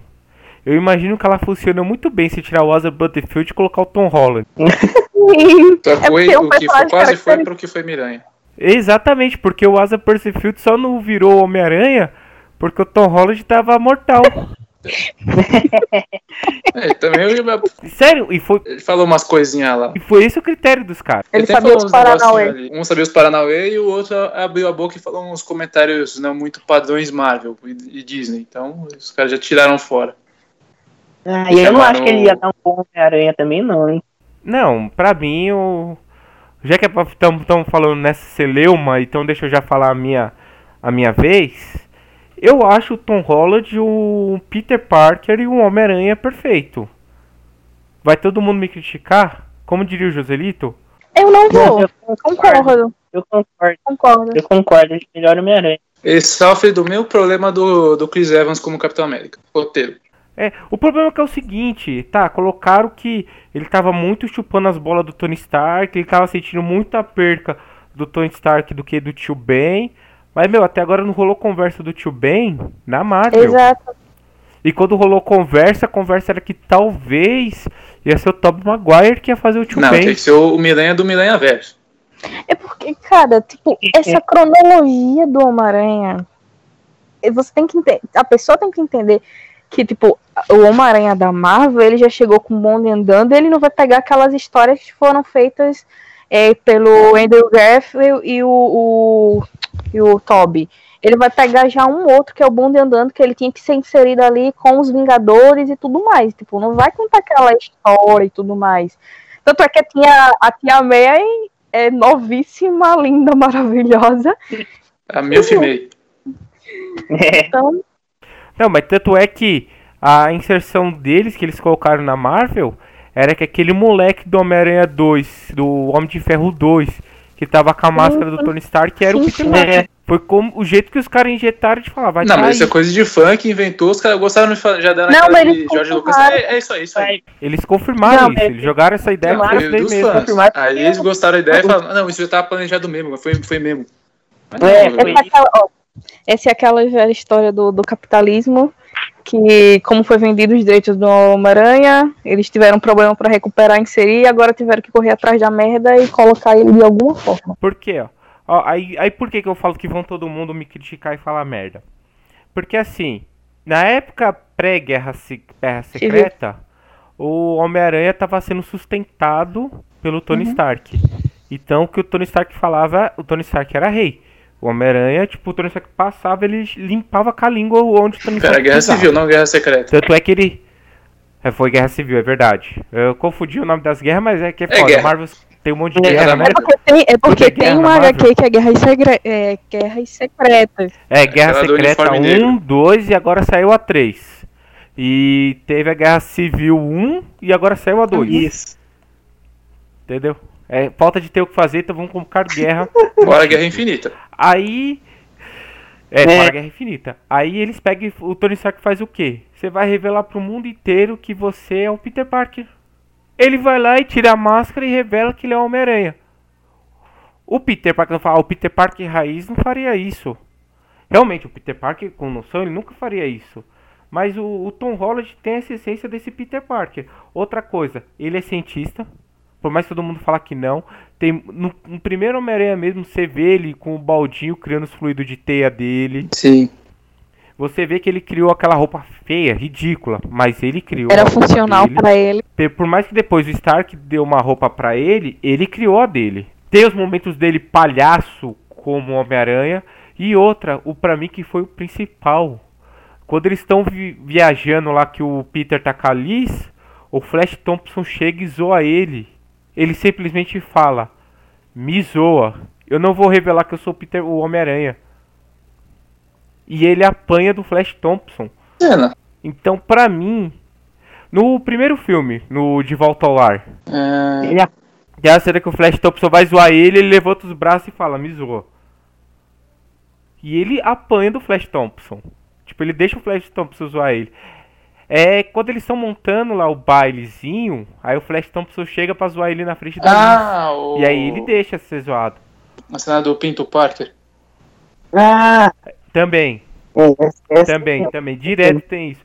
eu imagino que ela funciona muito bem se tirar o Asa Butterfield e colocar o Tom Holland. Só É foi porque é um o que foi, quase foi pro que foi Miranha. Exatamente, porque o Asa Butterfield só não virou Homem-Aranha porque o Tom Holland tava mortal. É, também eu- Sério, e foi, ele falou umas coisinhas lá. e foi esse o critério dos caras. Ele até sabia falou os Paranauê. Um sabia os Paranauê e o outro abriu a boca e falou uns comentários não muito padrões Marvel e, e Disney. Então os caras já tiraram fora. Ah, e eu não acho que ele ia dar um bom Homem-Aranha também, não, hein? Não, pra mim, o... já que estamos falando nessa celeuma, então deixa eu já falar a minha, a minha vez. Eu acho o Tom Holland o Peter Parker e o Homem-Aranha perfeito. Vai todo mundo me criticar? Como diria o Joselito? Eu não vou. Eu Concordo, Eu concordo, concordo. eu concordo. Melhor Homem-Aranha. Ele sofre do mesmo problema do, do Chris Evans como Capitão América. Roteiro. É, o problema é que é o seguinte, tá, colocaram que ele tava muito chupando as bolas do Tony Stark, ele tava sentindo muita perca do Tony Stark do que do tio Ben. Mas, meu, até agora não rolou conversa do tio Ben na Marvel. Exato. E quando rolou conversa, a conversa era que talvez ia ser o Tobey Maguire que ia fazer o tio Não, Ben. tem que ser o Miranha do Miranha Verso. É porque, cara, tipo, essa cronologia do Homem-Aranha. Você tem que entender. A pessoa tem que entender que, tipo, o Homem-Aranha da Marvel, ele já chegou com o bonde andando, ele não vai pegar aquelas histórias que foram feitas eh, pelo Andrew Garfield e o, o, e o Toby. Ele vai pegar já um outro, que é o bonde andando, que ele tinha que ser inserido ali com os Vingadores e tudo mais. Tipo, não vai contar aquela história e tudo mais. Tanto é que a tia, a tia May é novíssima, linda, maravilhosa. A Milf May. É, Então, Não, mas tanto é que a inserção deles que eles colocaram na Marvel era que aquele moleque do Homem-Aranha 2, do Homem de Ferro 2, que tava com a máscara do Tony Stark, era o Peter. Parker. É. Foi como o jeito que os caras injetaram de falar, vai Não, mas isso é coisa de fã que inventou. Os caras gostaram de já dar Não, naquela mas de Jorge Lucas. É, é isso aí, isso aí. Eles confirmaram Não, isso, mas- eles jogaram essa ideia dos daí mesmo. Aí eles gostaram da ideia e falaram, não, isso já tava planejado mesmo, mas foi, foi mesmo. Mas não, É, foi- essa, é aquela, ó, essa é aquela velha história do, do capitalismo, que como foi vendido os direitos do Homem-Aranha, eles tiveram problema para recuperar, inserir, e agora tiveram que correr atrás da merda e colocar ele de alguma forma. Por quê, ó? Ó, aí, aí por que, que eu falo que vão todo mundo me criticar e falar merda? Porque assim, na época pré-guerra Guerra secreta, o Homem-Aranha estava sendo sustentado pelo Tony Stark. Então o que o Tony Stark falava, o Tony Stark era rei. O Homem-Aranha, tipo, o Tony Stark passava, ele limpava com a língua onde o Tony Stark Guerra pisava. Civil, não Guerra Secreta. Tanto é que ele. É, foi Guerra Civil, é verdade. Eu confundi o nome das guerras, mas é que é É foda. guerra. Marvel tem um monte de É, guerra, né? É porque tem, é porque é tem guerra uma na HQ que é Guerras, Segre é, Guerras Secretas. É, Guerra Secreta uniforme 1, negro. 2 e agora saiu a 3. E teve a Guerra Civil 1 e agora saiu a 2. Isso. Entendeu? É falta de ter o que fazer, então vamos colocar guerra. Bora Guerra Infinita. Aí. É, É. para a Guerra Infinita. Aí eles pegam e o Tony Stark faz o quê? Você vai revelar pro mundo inteiro que você é o Peter Parker. Ele vai lá e tira a máscara e revela que ele é o Homem-Aranha. O Peter Parker não fala, ah, o Peter Parker raiz não faria isso. Realmente, o Peter Parker com noção, ele nunca faria isso. Mas o, o Tom Holland tem essa essência desse Peter Parker. Outra coisa, ele é cientista. Por mais que todo mundo fala que não. Tem, no, no primeiro Homem-Aranha mesmo, você vê ele com o baldinho criando os fluidos de teia dele. Sim. Você vê que ele criou aquela roupa feia, ridícula. Mas ele criou. Era a roupa funcional pra ele. Por mais que depois o Stark deu uma roupa pra ele, ele criou a dele. Tem os momentos dele palhaço como Homem-Aranha e outra, o pra mim que foi o principal. Quando eles estão vi- viajando lá que o Peter tá com a Liz, o Flash Thompson chega e zoa ele. Ele simplesmente fala: "Me zoa. Eu não vou revelar que eu sou o Peter, o Homem-Aranha." E ele apanha do Flash Thompson. Cena. Então, pra mim, no primeiro filme, no De Volta ao Lar, É... Ele é tem a cena que o Flash Thompson vai zoar ele, ele levanta os braços e fala, me zoa. E ele apanha do Flash Thompson. Tipo, ele deixa o Flash Thompson zoar ele. É quando eles estão montando lá o bailezinho, aí o Flash Thompson chega pra zoar ele na frente da Ah, o... E aí ele deixa ser zoado. A cena do Pinto Parker. Ah, Também. é, Também, também. Direto tem isso.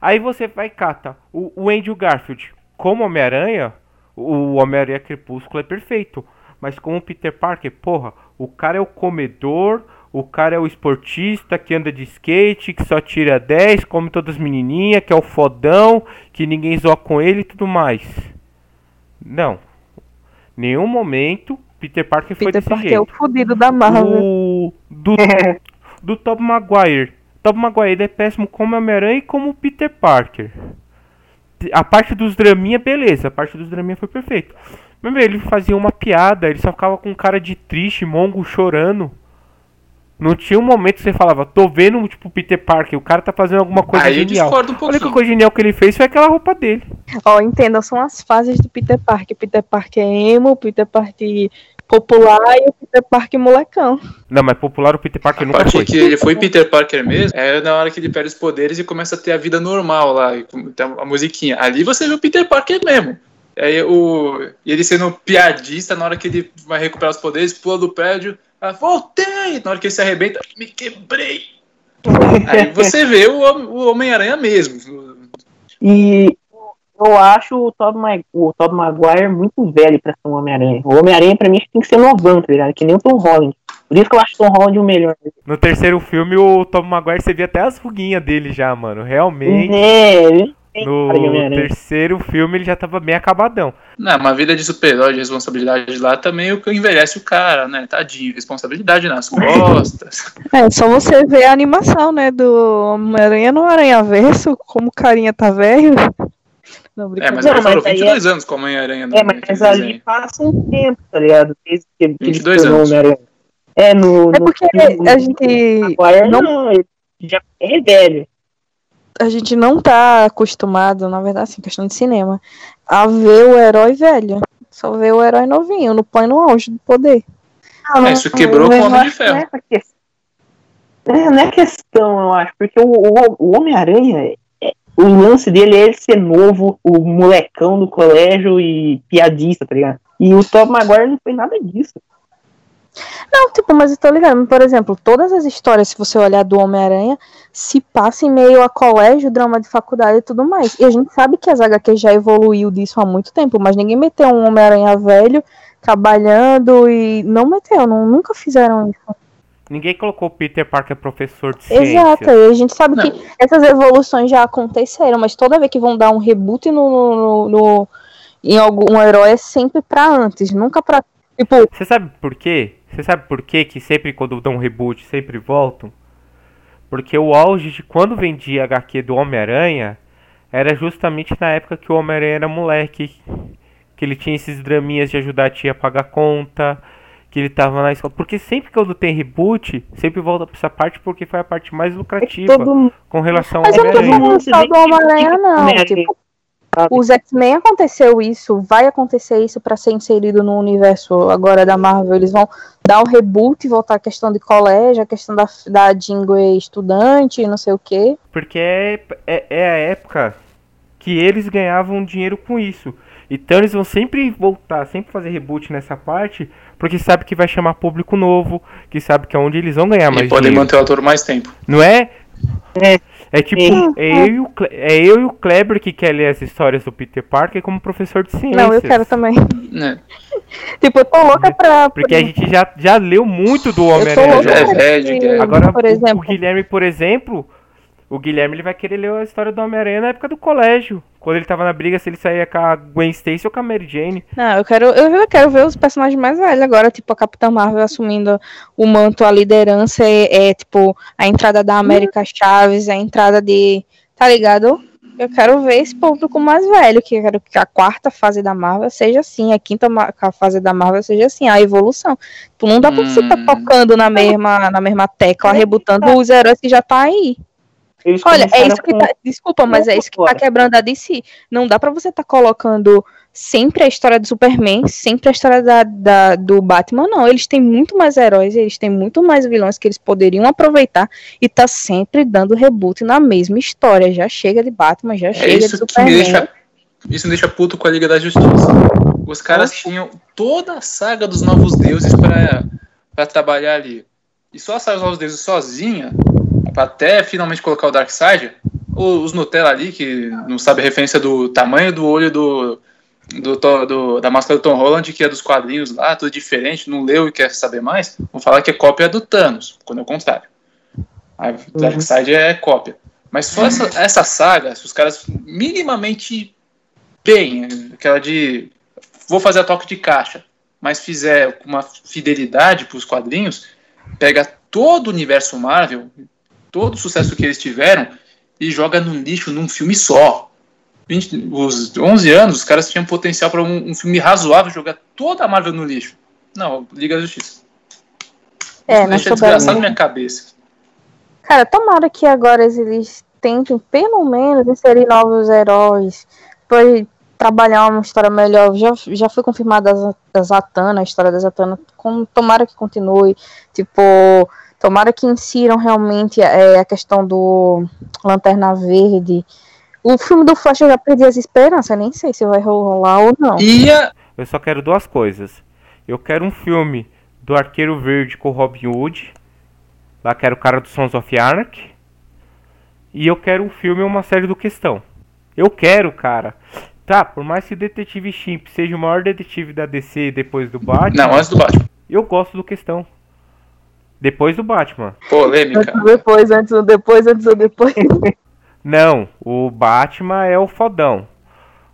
Aí você vai, cata, o, o Andrew Garfield, como Homem-Aranha, o Homem-Aranha Crepúsculo é perfeito. Mas como Peter Parker, porra, o cara é o comedor, o cara é o esportista que anda de skate, que só tira 10, come todas as menininhas, que é o fodão, que ninguém zoa com ele e tudo mais. Não. Nenhum momento Peter Parker foi Peter desse Parker é o jeito. fudido da Marvel. O do do Tobey Maguire. Tobey Maguire é péssimo como Homem-Aranha e como Peter Parker. A parte dos draminha, beleza. A parte dos draminha foi perfeito. Mas meu, ele fazia uma piada, ele só ficava com cara de triste, mongo, chorando. Não tinha um momento que você falava, tô vendo, tipo, Peter Parker, o cara tá fazendo alguma coisa Aí eu genial. discordo um A única pouquinho. coisa genial que ele fez foi aquela roupa dele. Ó, entenda, são as fases do Peter Parker. Peter Parker emo, Peter Parker popular e o Peter Parker molecão. Não, mas popular o Peter Parker A nunca parte foi. que ele foi Peter Parker mesmo é na hora que ele perde os poderes e começa a ter a vida normal lá, e a musiquinha. Ali você vê o Peter Parker mesmo. Aí o. E ele sendo piadista, na hora que ele vai recuperar os poderes, pula do prédio, ah, voltei! Na hora que ele se arrebenta, me quebrei! Aí você vê o, o Homem-Aranha mesmo. E eu acho o Tobey Mag- Maguire muito velho pra ser um Homem-Aranha. O Homem-Aranha pra mim tem que ser novão, tá ligado? Que nem o Tom Holland. Por isso que eu acho o Tom Holland o melhor. No terceiro filme, o Tom Maguire, você via até as ruguinhas dele já, mano. Realmente. É, No terceiro filme ele já tava bem acabadão. Não, uma vida de super-herói, de responsabilidade lá também o que envelhece o cara, né? Tadinho, responsabilidade nas costas. É, só você ver a animação, né, do Homem-Aranha no Aranha-Verso, como o carinha tá velho. Não, É, mas Não, ele falou aí 22 anos com a Homem-Aranha no É, mas ali desenho. passa um tempo, tá ligado? Desde que, ele 22 se tornou anos. Homem-Aranha. É, no. É no porque filme a gente Maguire, não- não, ele já é velho. A gente não tá acostumado, na verdade, assim, questão de cinema, a ver o herói velho. Só vê o herói novinho, no põe no auge do poder. É, isso quebrou com o Homem de Ferro. Não é. É, não é questão, eu acho, porque o, o, o Homem-Aranha, é- o lance dele é ele ser novo, o molecão do colégio e piadista, tá ligado? E o Tom Maguire não foi nada disso. Não, tipo, mas eu tô ligado. Por exemplo, todas as histórias, se você olhar do Homem-Aranha, se passa em meio a colégio, drama de faculdade e tudo mais. E a gente sabe que as HQ já evoluiu disso há muito tempo, mas ninguém meteu um Homem-Aranha velho trabalhando e não meteu, não, nunca fizeram isso. Ninguém colocou o Peter Parker professor de ciência. Exato, e a gente sabe Não. que essas evoluções já aconteceram, mas toda vez que vão dar um reboot no, no, no- em algum herói é sempre pra antes, nunca pra. Tipo, Você sabe por quê? Você sabe por quê que sempre quando dão um reboot sempre voltam? Porque o auge de quando vendia HQ do Homem-Aranha era justamente na época que o Homem-Aranha era moleque. Que ele tinha esses draminhas de ajudar a tia a pagar conta. Que ele tava na escola. Porque sempre quando tem reboot, sempre volta pra essa parte porque foi a parte mais lucrativa Todo mundo. com relação ao mas eu não tô Homem-Aranha. falando só do Homem-Aranha, não. Homem-Aranha. Tipo, Os X-Men aconteceu isso, vai acontecer isso para ser inserido no universo agora da Marvel. Eles vão dar um reboot, voltar a questão de colégio, a questão da, da Jingle estudante, não sei o quê. Porque é, é, é a época que eles ganhavam dinheiro com isso. Então eles vão sempre voltar, sempre fazer reboot nessa parte, porque sabe que vai chamar público novo, que sabe que é onde eles vão ganhar mais E podem dinheiro. manter o ator mais tempo. Não é? É. É tipo, é eu, e o Cle- é eu e o Kleber que quer ler as histórias do Peter Parker como professor de ciências. Não, eu quero também. né? tipo, eu tô louca pra. Porque a gente já, já leu muito do Homem-Aranha. é já é- Agora, por o- exemplo. o Guilherme, por exemplo, o Guilherme ele vai querer ler a história do Homem-Aranha na época do colégio. Quando ele tava na briga, se ele saía com a Gwen Stacy ou com a Mary Jane. Não, eu quero, eu quero ver os personagens mais velhos agora, tipo a Capitã Marvel assumindo o manto, a liderança é, é, tipo a entrada da América Chaves, a entrada de, tá ligado? Eu quero ver esse público mais velho, que eu quero que a quarta fase da Marvel seja assim, a quinta a fase da Marvel seja assim, a evolução. Tipo, não dá pra você estar Hum. tocando na mesma, na mesma tecla, rebutando os heróis que já tá aí. Eles Olha, é isso que com- tá. Desculpa, mas é isso que tá quebrando a DC. Não dá pra você estar colocando sempre a história do Superman, sempre a história da, da- do Batman, não. Eles têm muito mais heróis, eles têm muito mais vilões que eles poderiam aproveitar e tá sempre dando reboot na mesma história. Já chega de Batman, já É chega de isso que me Superman. deixa. Isso me deixa puto com a Liga da Justiça. Os caras tinham toda a saga dos Novos Deuses pra, pra trabalhar ali. E só a saga dos Novos Deuses sozinha, até finalmente colocar o Darkseid, os Nutella ali, que não sabe a referência do tamanho do olho do, do, do- da máscara do Tom Holland, que é dos quadrinhos lá, tudo diferente, não leu e quer saber mais, vão falar que é cópia do Thanos, quando é o contrário. O Darkseid é cópia. Mas só essa, essa saga, se os caras minimamente bem, aquela de vou fazer a toque de caixa, mas fizer com uma fidelidade para os quadrinhos, pega todo o universo Marvel, todo o sucesso que eles tiveram e joga no lixo num filme só. 20 os 11 anos, os caras tinham potencial para um, um filme razoável jogar toda a Marvel no lixo. Não, Liga da Justiça. É, não deixa desgraçado na minha cabeça. Cara, tomara que agora eles tentem pelo menos inserir novos heróis, pra trabalhar uma história melhor. Já, já foi confirmada a, a Zatanna, a história da Zatanna. Com, tomara que continue. Tipo, tomara que insiram realmente é, a questão do Lanterna Verde. O filme do Flash eu já perdi as esperanças, nem sei se vai rolar ou não. Ia Eu só quero duas coisas. Eu quero um filme do Arqueiro Verde com o Robin Hood. Lá quero o cara do Sons of Anarchy. E eu quero um filme ou uma série do Questão. Eu quero, cara. Tá, por mais que o Detetive Chimp seja o maior detetive da DC depois do Batman, não, antes do Batman. eu gosto do Questão. Depois do Batman. Polêmica. Antes depois, antes ou depois, antes ou depois. Não, o Batman é o fodão.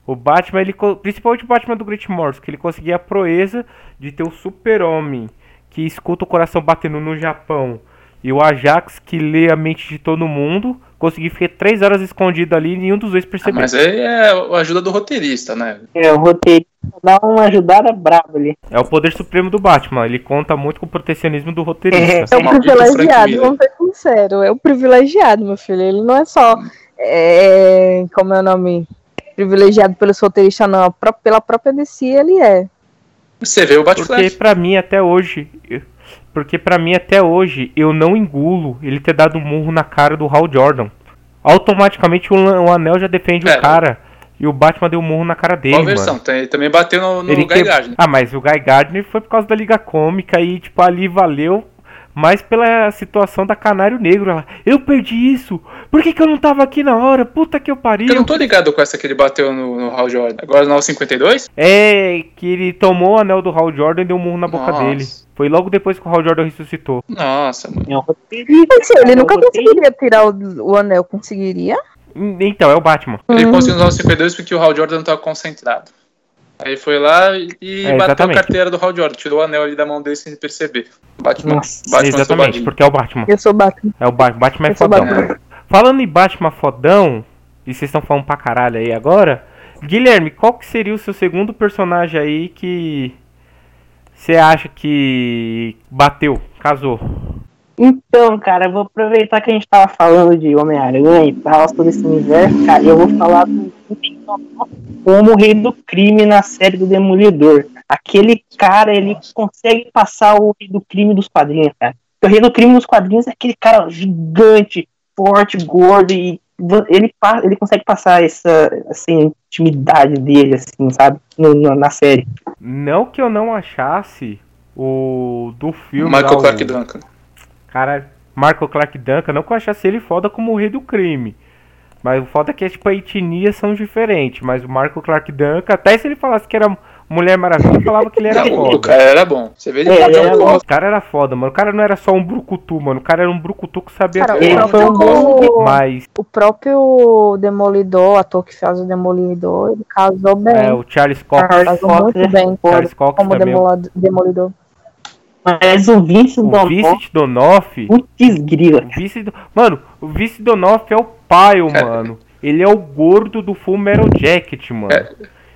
O Batman, ele, principalmente o Batman do Grant Morrison, que ele conseguia a proeza de ter o super-homem que escuta o coração batendo no Japão e o Ajax que lê a mente de todo mundo, conseguir ficar três horas escondido ali e nenhum dos dois Ah, percebeu. mas aí é a ajuda do roteirista, né? É, o roteirista dá uma ajudada braba ali. É o poder supremo do Batman, ele conta muito com o protecionismo do É roteirista. o Maldito Frank privilegiado, Miller. vamos ser sinceros. É o privilegiado, meu filho. Ele não é só. é, como é o nome? Privilegiado pelos roteiristas, não. Pró- Pela própria DC, ele é. Você vê o Porque Batflash. pra mim até hoje, porque para mim até hoje eu não engulo ele ter dado um murro na cara do Hal Jordan. Automaticamente o, o anel já defende É. o cara e o Batman deu um murro na cara dele, Qual versão? mano. Tem- também bateu no, no Ele Guy Gardner. Ah, mas o Guy Gardner foi por causa da Liga Cômica e tipo ali valeu mais pela situação da Canário Negro. Ela, eu perdi isso. Por que, que eu não tava aqui na hora? Puta que eu pariu. Eu não tô ligado com essa que ele bateu no, no Hal Jordan. Agora no 52? É que ele tomou o anel do Hal Jordan e deu um murro na boca Nossa. dele. Foi logo depois que o Hal Jordan ressuscitou. Nossa, mano. Mas, ele nunca conseguiria tirar o, o anel, conseguiria? Então, é o Batman. Ele Hum. conseguiu usar o 52 porque o Hal Jordan não tava concentrado. Aí foi lá e- É, bateu a carteira do Hal Jordan, tirou o anel ali da mão dele sem perceber. Batman, Nossa, Batman Exatamente, porque é o Batman. Eu sou Batman. É o ba Batman é fodão. Batman. Falando em Batman fodão, e vocês estão falando pra caralho aí agora, Guilherme, qual que seria o seu segundo personagem aí que você acha que bateu, casou? Então, cara, eu vou aproveitar que a gente tava falando de Homem-Aranha e tal, todo esse universo, cara, e eu vou falar do como o rei do crime na série do Demolidor. Aquele cara, ele consegue passar o rei do crime dos quadrinhos, cara. O rei do crime nos quadrinhos é aquele cara gigante, forte, gordo e ele, ele consegue passar essa, essa intimidade dele, assim, sabe? No, no, na série. Não que eu não achasse o do filme. Michael lá, Clark o, Duncan. Cara, Michael Clark Duncan, não que eu achasse ele foda como o rei do crime. Mas o foda é que tipo, a etnia são diferentes. Mas o Michael Clark Duncan, até se ele falasse que era Mulher Maravilha, falava que ele era Não, foda. o cara era bom. Você vê ele É, é, ele era bom. O cara era foda, mano. O cara não era só um brucutu, mano. O cara era um brucutu que sabia Cara, Ele foi um bom- Mas o próprio Demolidor, o ator que faz o Demolidor, ele casou bem. é, o Charles Cox, Charles casou Cox muito é bem Charles Cox como também. Demolado- Demolidor. Mas o Vince O Donoff, Vincent Donoff. putz grila. O Vice do... Mano, o Vice Donoff é o paio, É. mano. Ele é o gordo do Full Metal Jacket, mano. É.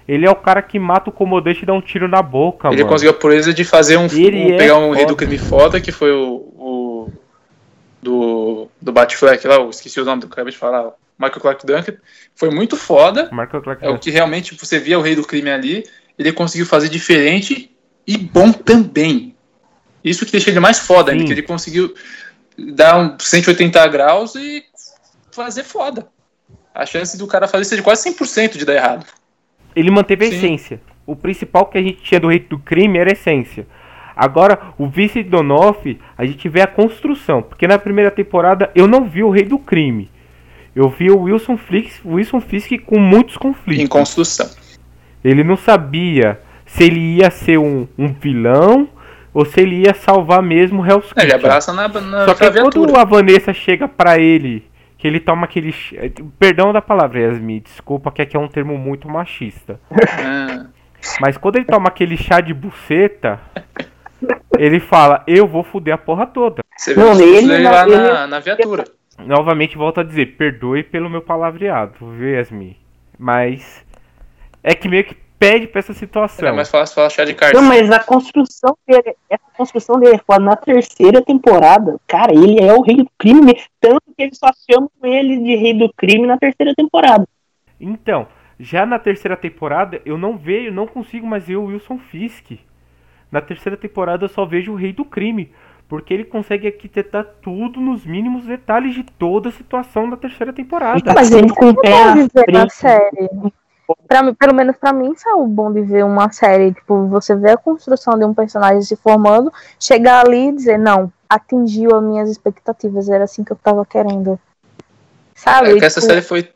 Ele é o cara que mata o comodante e dá um tiro na boca, Ele mano. conseguiu a proeza de fazer um. Ele um- é pegar um rei foda. do crime foda, que foi o. o do. Do Batfleck lá, eu esqueci o nome do que eu acabei de falar. o Michael Clark Duncan. Foi muito foda. Michael Clark É o que realmente você via o rei do crime ali. Ele conseguiu fazer diferente e bom também. Isso que deixa ele mais foda ainda, Sim. que ele conseguiu dar um 180 graus e fazer foda. A chance do cara fazer isso é de quase 100% de dar errado. Ele manteve a Sim. essência. O principal que a gente tinha do rei do crime era a essência. Agora, o Vice Donoff, a gente vê a construção. Porque na primeira temporada eu não vi o rei do crime. Eu vi o Wilson Fisk, Wilson Fisk com muitos conflitos. Em construção. Ele não sabia se ele ia ser um, um vilão ou se ele ia salvar mesmo o Hell's É, Ele Kitchen. abraça na, na Só que quando a Vanessa chega pra ele, que ele toma aquele. ch- Perdão da palavra, Yasmin, desculpa, que aqui é um termo muito machista. Ah, Mas quando ele toma aquele chá de buceta, ele fala: Eu vou foder a porra toda. você discurso ele- dele lá ele- na, na viatura. Novamente volto a dizer: Perdoe pelo meu palavreado, viu, Yasmin? Mas. É que meio que pede pra essa situação. É mais fácil falar chá de carne. Não, mas a construção dele, essa construção dele é foda. Na terceira temporada, cara, ele é o rei do crime, tanto que eles só chamam ele de rei do crime na terceira temporada. Então, já na terceira temporada, eu não vejo, não consigo mais ver o Wilson Fisk. Na terceira temporada eu só vejo o rei do crime. Porque ele consegue arquitetar tudo nos mínimos detalhes de toda a situação da terceira temporada. Mas ele com o pé bom à de ver na série. Pra pelo menos pra mim, isso é o bom de ver uma série. Tipo, você vê a construção de um personagem se formando, chegar ali e dizer, não, atingiu as minhas expectativas, era assim que eu tava querendo. Sabe? É que essa Tipo, série foi.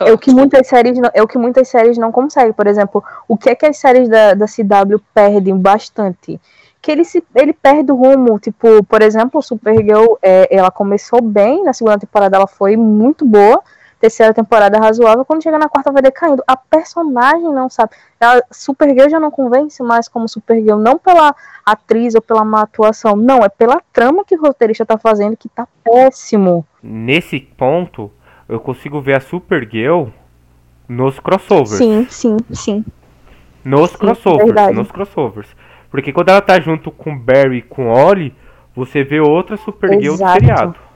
É o que muitas séries não, é o que muitas séries não conseguem. Por exemplo, o que é que as séries da, da CW perdem bastante? Que ele, se, ele perde o rumo. Tipo, por exemplo, Supergirl, é, ela começou bem, na segunda temporada ela foi muito boa, terceira temporada razoável, quando chega na quarta vai decaindo. A personagem não sabe. A Supergirl já não convence mais como Supergirl, não pela atriz ou pela má atuação, não, é pela trama que o roteirista tá fazendo que tá péssimo. Nesse ponto, eu consigo ver a Supergirl nos crossovers. Sim, sim, sim. Nos Sim, crossovers, verdade. nos crossovers. Porque quando ela tá junto com Barry e com Ollie, você vê outra Supergirl Exato. do seriado.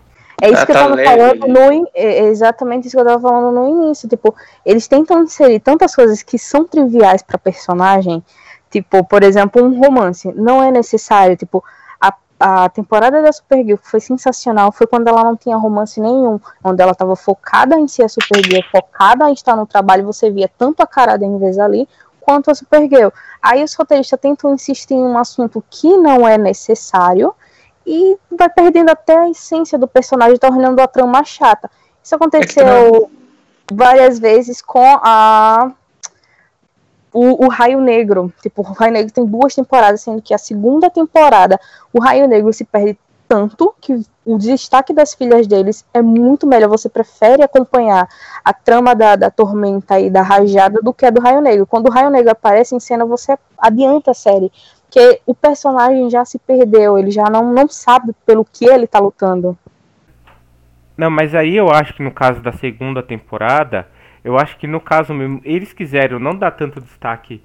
É isso Ela que eu tá tava leve falando ali. no é é exatamente isso que eu tava falando no início, tipo, eles tentam inserir tantas coisas que são triviais pra personagem, tipo, por exemplo, um romance, não é necessário, tipo, a, a temporada da Supergirl que foi sensacional foi quando ela não tinha romance nenhum, onde ela tava focada em ser a Supergirl, focada em estar no trabalho, você via tanto a cara da Inês ali, quanto a Supergirl. Aí os roteiristas tentam insistir em um assunto que não é necessário, e vai perdendo até a essência do personagem, tornando a trama chata. Isso aconteceu várias vezes com a o, o Raio Negro. Tipo, o Raio Negro tem duas temporadas, sendo que a segunda temporada o Raio Negro se perde tanto que o destaque das filhas deles é muito melhor. Você prefere acompanhar a trama da, da Tormenta e da Rajada do que a do Raio Negro. Quando o Raio Negro aparece em cena, você adianta a série. Porque o personagem já se perdeu, ele já não, não sabe pelo que ele tá lutando. Não, mas aí eu acho que no caso da segunda temporada, eu acho que no caso mesmo, eles quiseram não dar tanto destaque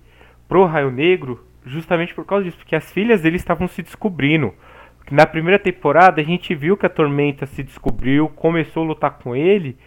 pro Raio Negro, justamente por causa disso, porque as filhas deles estavam se descobrindo. Na primeira temporada a gente viu que a Tormenta se descobriu, começou a lutar com ele,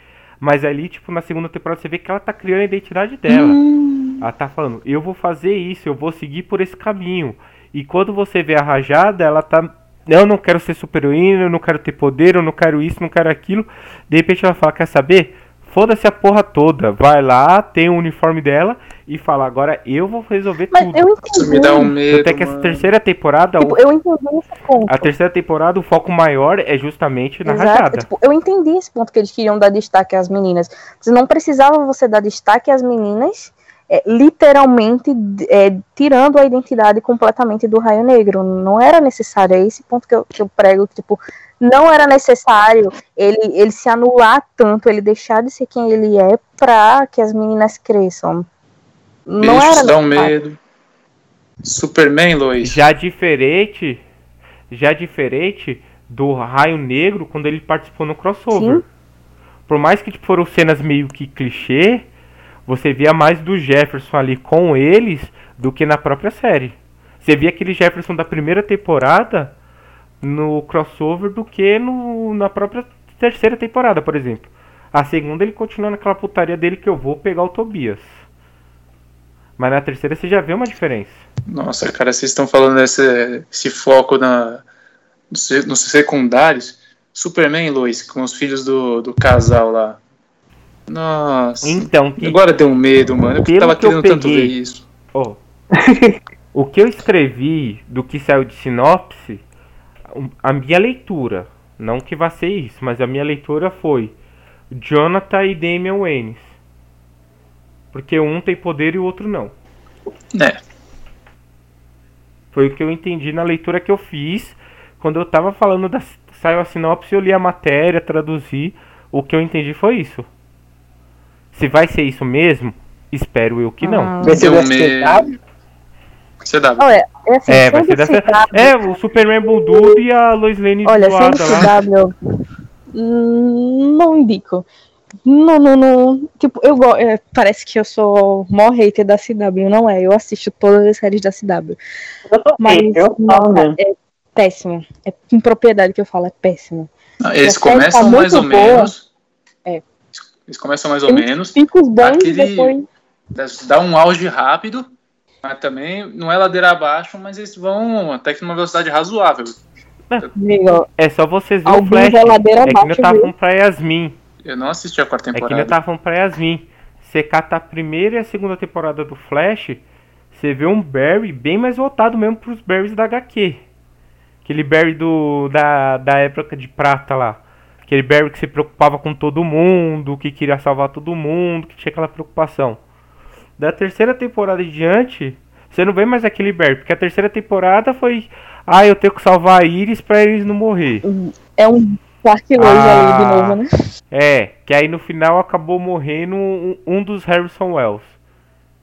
Mas ali, tipo, na segunda temporada você vê que ela tá criando a identidade dela. Hum, Ela tá falando, eu vou fazer isso, eu vou seguir por esse caminho. E quando você vê a rajada, ela tá. Eu não quero ser super heroína, eu não quero ter poder, eu não quero isso, não quero aquilo. De repente ela fala, quer saber? Foda-se a porra toda. Vai lá, tem o uniforme dela e fala, agora eu vou resolver mas tudo. eu Isso me dá um medo. Até que essa terceira temporada, Tipo, o- eu entendi esse ponto. a terceira temporada, o foco maior é justamente na Exato. rajada. Tipo, eu entendi esse ponto que eles queriam dar destaque às meninas. Você não precisava você dar destaque às meninas, é, literalmente é, tirando a identidade completamente do Raio Negro. Não era necessário. É esse ponto que eu, que eu prego. que, Tipo, não era necessário ele, ele se anular tanto, ele deixar de ser quem ele é pra que as meninas cresçam. Não Bicho, era um necessário. medo. Superman, Lois. Já diferente, já diferente do Raio Negro quando ele participou no crossover. Sim. Por mais que tipo, foram cenas meio que clichê, você via mais do Jefferson ali com eles do que na própria série. Você via aquele Jefferson da primeira temporada no crossover do que no, na própria terceira temporada, por exemplo. A segunda ele continua naquela putaria dele que eu vou pegar o Tobias. Mas na terceira você já vê uma diferença. Nossa, cara, vocês estão falando esse, esse foco na, nos se- nos secundários. Superman, Lois, com os filhos do, do casal lá. Nossa. Então, que- Agora deu um medo, mano. Eu Pelo tava que eu querendo tanto ver peguei. isso. Ó, o que eu escrevi do que saiu de sinopse, a minha leitura, não que vá ser isso, mas a minha leitura foi Jonathan e Damian Waynes. Porque um tem poder e o outro não. É. Foi o que eu entendi na leitura que eu fiz. Quando eu tava falando da. Saiu a sinopse, eu li a matéria, traduzi. O que eu entendi foi isso. Se vai ser isso mesmo, espero eu que não. Ah. Vai ser medo. SPW? CW. Olha, é assim, É, vai ser dessa. CW, É, o Superman Bulldog e a Lois Lane Olha, sendo. CW, hum, não indico. Não, não, não. Tipo, eu é, parece que eu sou mó hater da CW, não é? Eu assisto todas as séries da CW. Mas eu não, mesmo. é péssimo. É com propriedade que eu falo, é péssimo. Ah, Eles série começam tá mais ou muito boa. menos. É. Eles começam mais ou Eles menos. Picos bons Aquele- depois. Dá um auge rápido. Mas também não é ladeira abaixo, mas eles vão até que numa velocidade razoável. Amigo, É só vocês verem o alguns Flash. é ladeira É que eu tava falando pra Yasmin. Eu não assisti a quarta É que eu temporada. tava falando pra Yasmin. Você cata a primeira e a segunda temporada do Flash, você vê um Barry bem mais voltado mesmo pros Barrys da HQ. Aquele Barry do, da, da época de prata lá. Aquele Barry que se preocupava com todo mundo, que queria salvar todo mundo, que tinha aquela preocupação. Da terceira temporada em diante, você não vê mais aquele Barry, porque a terceira temporada foi. Ah, eu tenho que salvar a Iris pra eles não morrer. É um Clark Ah. ali de novo, né? É, que aí no final acabou morrendo um, um dos Harrison Wells.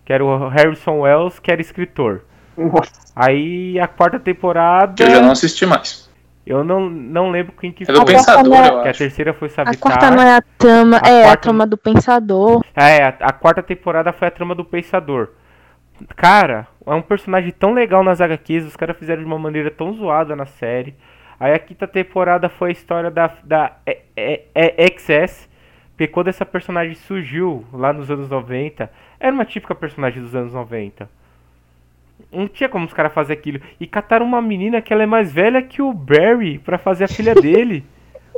Que era o Harrison Wells, que era escritor. Nossa, Aí a quarta temporada. Que eu já não assisti mais. Eu não, não lembro quem que É do A Pensador, é- eu a terceira foi A Savitar. quarta não é a trama, A é quarta- a trama do Pensador. É, a, a quarta temporada foi a trama do Pensador. Cara, é um personagem tão legal nas HQs, os caras fizeram de uma maneira tão zoada na série. Aí a quinta temporada foi a história da, da é, é, é, XS, porque quando essa personagem surgiu lá nos anos 90, era uma típica personagem dos anos 90. Não tinha como os caras fazer aquilo. E cataram uma menina que ela é mais velha que o Barry pra fazer a filha dele.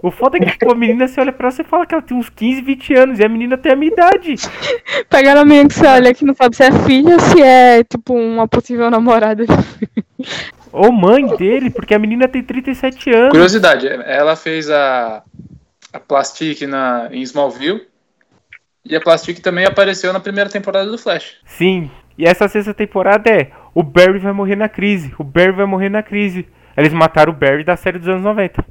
O foda é que tipo, a menina, você olha pra ela e fala que ela tem uns 15, 20 anos, e a menina tem a minha idade. Pegaram a menina que você olha que não sabe se é filha ou se é, tipo, uma possível namorada. Ou mãe dele, porque a menina tem 37 anos. Curiosidade, ela fez a, a Plastic na, em Smallville. E a Plastic também apareceu na primeira temporada do Flash. Sim. E essa sexta temporada é: o Barry vai morrer na crise. O Barry vai morrer na crise. Eles mataram o Barry da série dos anos 90.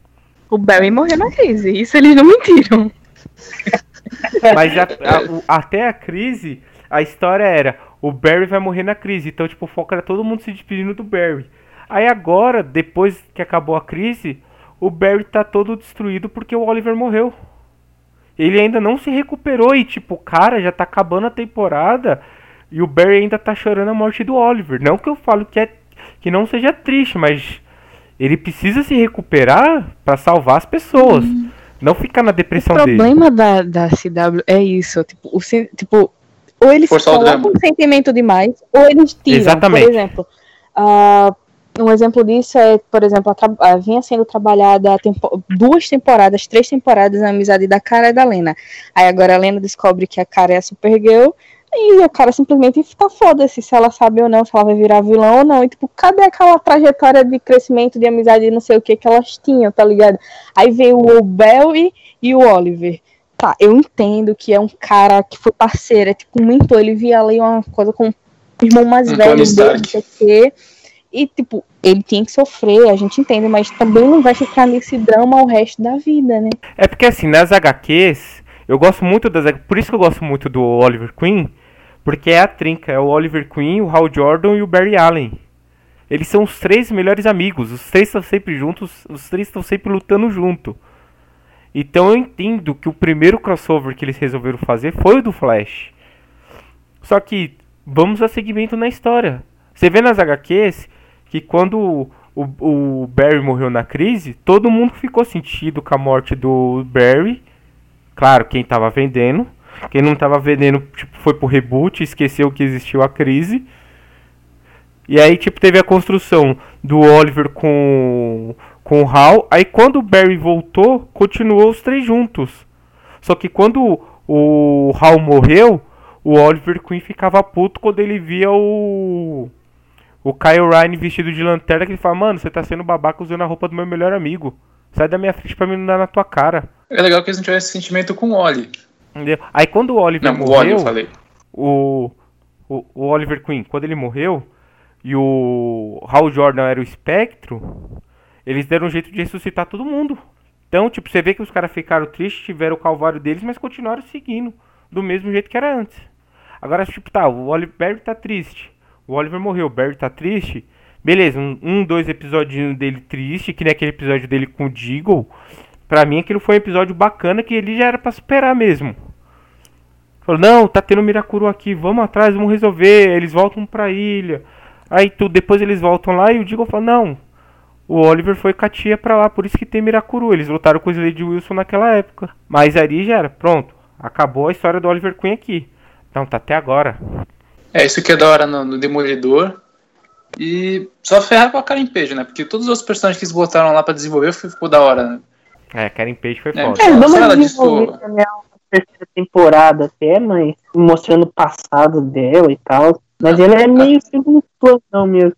O Barry morreu na crise, isso eles não mentiram. Mas a- a- o- até a crise, a história era: o Barry vai morrer na crise. Então, tipo, o foco era todo mundo se despedindo do Barry. Aí agora, depois que acabou a crise, o Barry tá todo destruído porque o Oliver morreu. Ele ainda não se recuperou e, tipo, cara, já tá acabando a temporada e o Barry ainda tá chorando a morte do Oliver. Não que eu falo que, é, que não seja triste, mas ele precisa se recuperar pra salvar as pessoas. Não ficar na O depressão dele. problema da, da CW é isso, tipo, o, tipo ou eles Forçar o colocam um sentimento demais, ou eles tiram. Exatamente. Por exemplo, ah, um exemplo disso é, por exemplo, a tra- ah, vinha sendo trabalhada a tempo- duas temporadas, três temporadas a amizade da Cara e da Lena. Aí agora a Lena descobre que a Cara é a Supergirl, e a Cara simplesmente fica foda-se se ela sabe ou não, se ela vai virar vilã ou não. E tipo, cadê aquela trajetória de crescimento, de amizade e não sei o que que elas tinham, tá ligado? Aí veio o Bell e, e o Oliver. Tá, eu entendo que é um cara que foi parceiro, é tipo um mentor, ele via ali uma coisa com o irmão mais Um velho não sei o quê. E, tipo, ele tinha que sofrer, a gente entende, mas também não vai ficar nesse drama o resto da vida, né? É porque assim, nas HQs, eu gosto muito das Por isso que eu gosto muito do Oliver Queen, porque é a trinca, é o Oliver Queen, o Hal Jordan e o Barry Allen. Eles são os três melhores amigos, os três estão sempre juntos, os três estão sempre lutando junto. Então eu entendo que o primeiro crossover que eles resolveram fazer foi o do Flash. Só que vamos a segmento na história. Você vê nas HQs que quando o, o Barry morreu na crise, todo mundo ficou sentido com a morte do Barry. Claro, quem tava vendendo. Quem não tava vendendo, tipo, foi pro reboot, esqueceu que existiu a crise. E aí, tipo, teve a construção do Oliver com, com o Hal. Aí quando o Barry voltou, continuou os três juntos. Só que quando o Hal morreu, o Oliver Queen ficava puto quando ele via o. O Kyle Ryan vestido de lanterna, que ele fala, mano, você tá sendo babaca usando a roupa do meu melhor amigo. Sai da minha frente pra mim não dar na tua cara. É legal que eles não tivessem esse sentimento com o Oli. Entendeu? Aí quando o Oliver Não, o Oli morreu, eu falei. o, o, o Oliver Queen, quando ele morreu, e o Hal Jordan era o espectro, eles deram um jeito de ressuscitar todo mundo. Então, tipo, você vê que os caras ficaram tristes, tiveram o calvário deles, mas continuaram seguindo, do mesmo jeito que era antes. Agora, tipo, tá, o Oliver tá triste. O Oliver morreu, o Barry tá triste. Beleza, um, um, dois episódios dele triste, que nem aquele episódio dele com o Deagle. Pra mim, aquilo foi um episódio bacana que ele já era pra superar mesmo. Falou, não, tá tendo Miracuru aqui, vamos atrás, vamos resolver. Eles voltam pra ilha. Aí tu, depois eles voltam lá e o Deagle fala, não, o Oliver foi com a tia pra lá, por isso que tem Miracuru. Eles lutaram com o Slade Wilson naquela época. Mas ali já era, pronto. Acabou a história do Oliver Queen aqui. Então tá até agora. É isso que é da hora no, no Demolidor. E só ferrar com a Karen Page, né? Porque todos os outros personagens que eles botaram lá pra desenvolver ficou da hora, né? É, Karen Page foi É, foda. É, Só vamos ela desenvolver também a terceira temporada até, mas mostrando o passado dela e tal. Mas ela é meio segundo plano mesmo.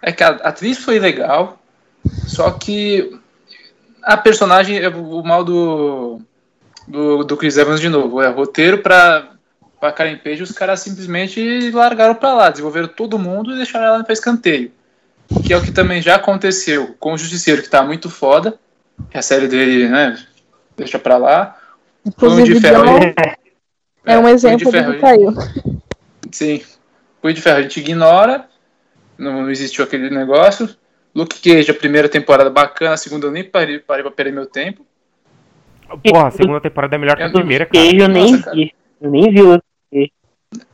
É que a atriz foi legal, só que a personagem é o mal do, do, do Chris Evans de novo. É roteiro pra, pra Karen Page, os caras simplesmente largaram pra lá, desenvolveram todo mundo e deixaram ela pra escanteio. Que é o que também já aconteceu com o Justiceiro, que tá muito foda. Que a série dele, né, deixa pra lá. Punho de Inclusive, Ferro aí. é um exemplo do Ferro que aí. caiu. Sim. Punho de Ferro a gente ignora. Não, não existiu aquele negócio. Luke Cage, a primeira temporada bacana, a segunda eu nem parei, parei pra perder meu tempo. Porra, a segunda temporada é melhor que a primeira, cara. Eu nem Nossa, cara. vi. Eu nem vi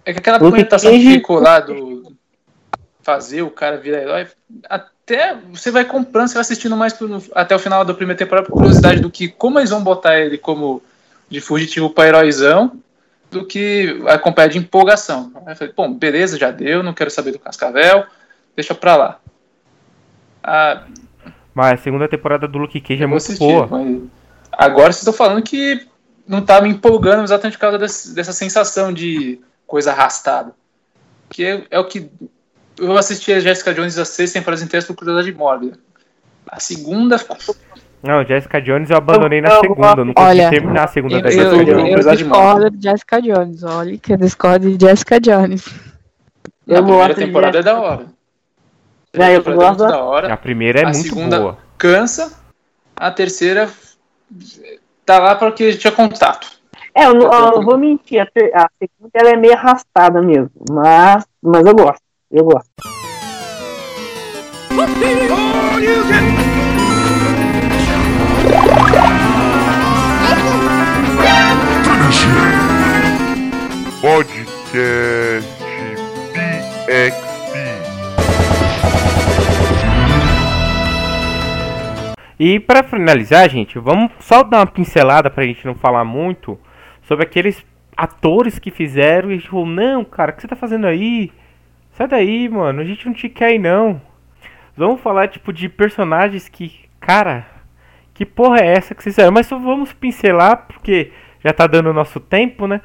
É que aquela Luke apresentação que Cage- ficou lá do fazer o cara virar herói, até você vai comprando, você vai assistindo mais pro- até o final da primeira temporada por curiosidade do que como eles vão botar ele como de fugitivo pra heróizão do que acompanhar de empolgação. Aí eu falei, bom, beleza, já deu, não quero saber do Cascavel, deixa pra lá. Ah, Mas a segunda temporada do Luke Cage é muito assistir, boa. agora vocês estão falando que não tá me empolgando exatamente por causa desse- dessa sensação de coisa arrastada. Que é, é o que. Eu assisti a Jessica Jones as seis temporadas inteiras por curiosidade mórbida. A segunda. Não, Jessica Jones eu abandonei na Eu- eu- segunda. Eu não consegui Olha, terminar a segunda Eu, Mas dessa eu- eu, tô- segunda. eu de discordo de Jessica Jones. Olha que eu discordo de Jessica Jones. Eu a primeira temporada é Jessica- da hora. A Já, eu primeira temporada é gosto muito da hora. A primeira é A muito segunda- boa. Cansa. A terceira tá lá para que tinha contato. É, eu, não- eu não vou mentir, a, ter- a segunda ela é meio arrastada mesmo, mas, mas eu gosto, eu gosto. Podcast PXP. E pra finalizar, gente, vamos só dar uma pincelada pra gente não falar muito sobre aqueles atores que fizeram e falou, não, cara, o que você tá fazendo aí? Sai daí, mano, a gente não te quer aí não. Vamos falar, tipo, de personagens que, cara, que porra é essa que vocês fizeram? Mas só vamos pincelar, porque já tá dando o nosso tempo, né?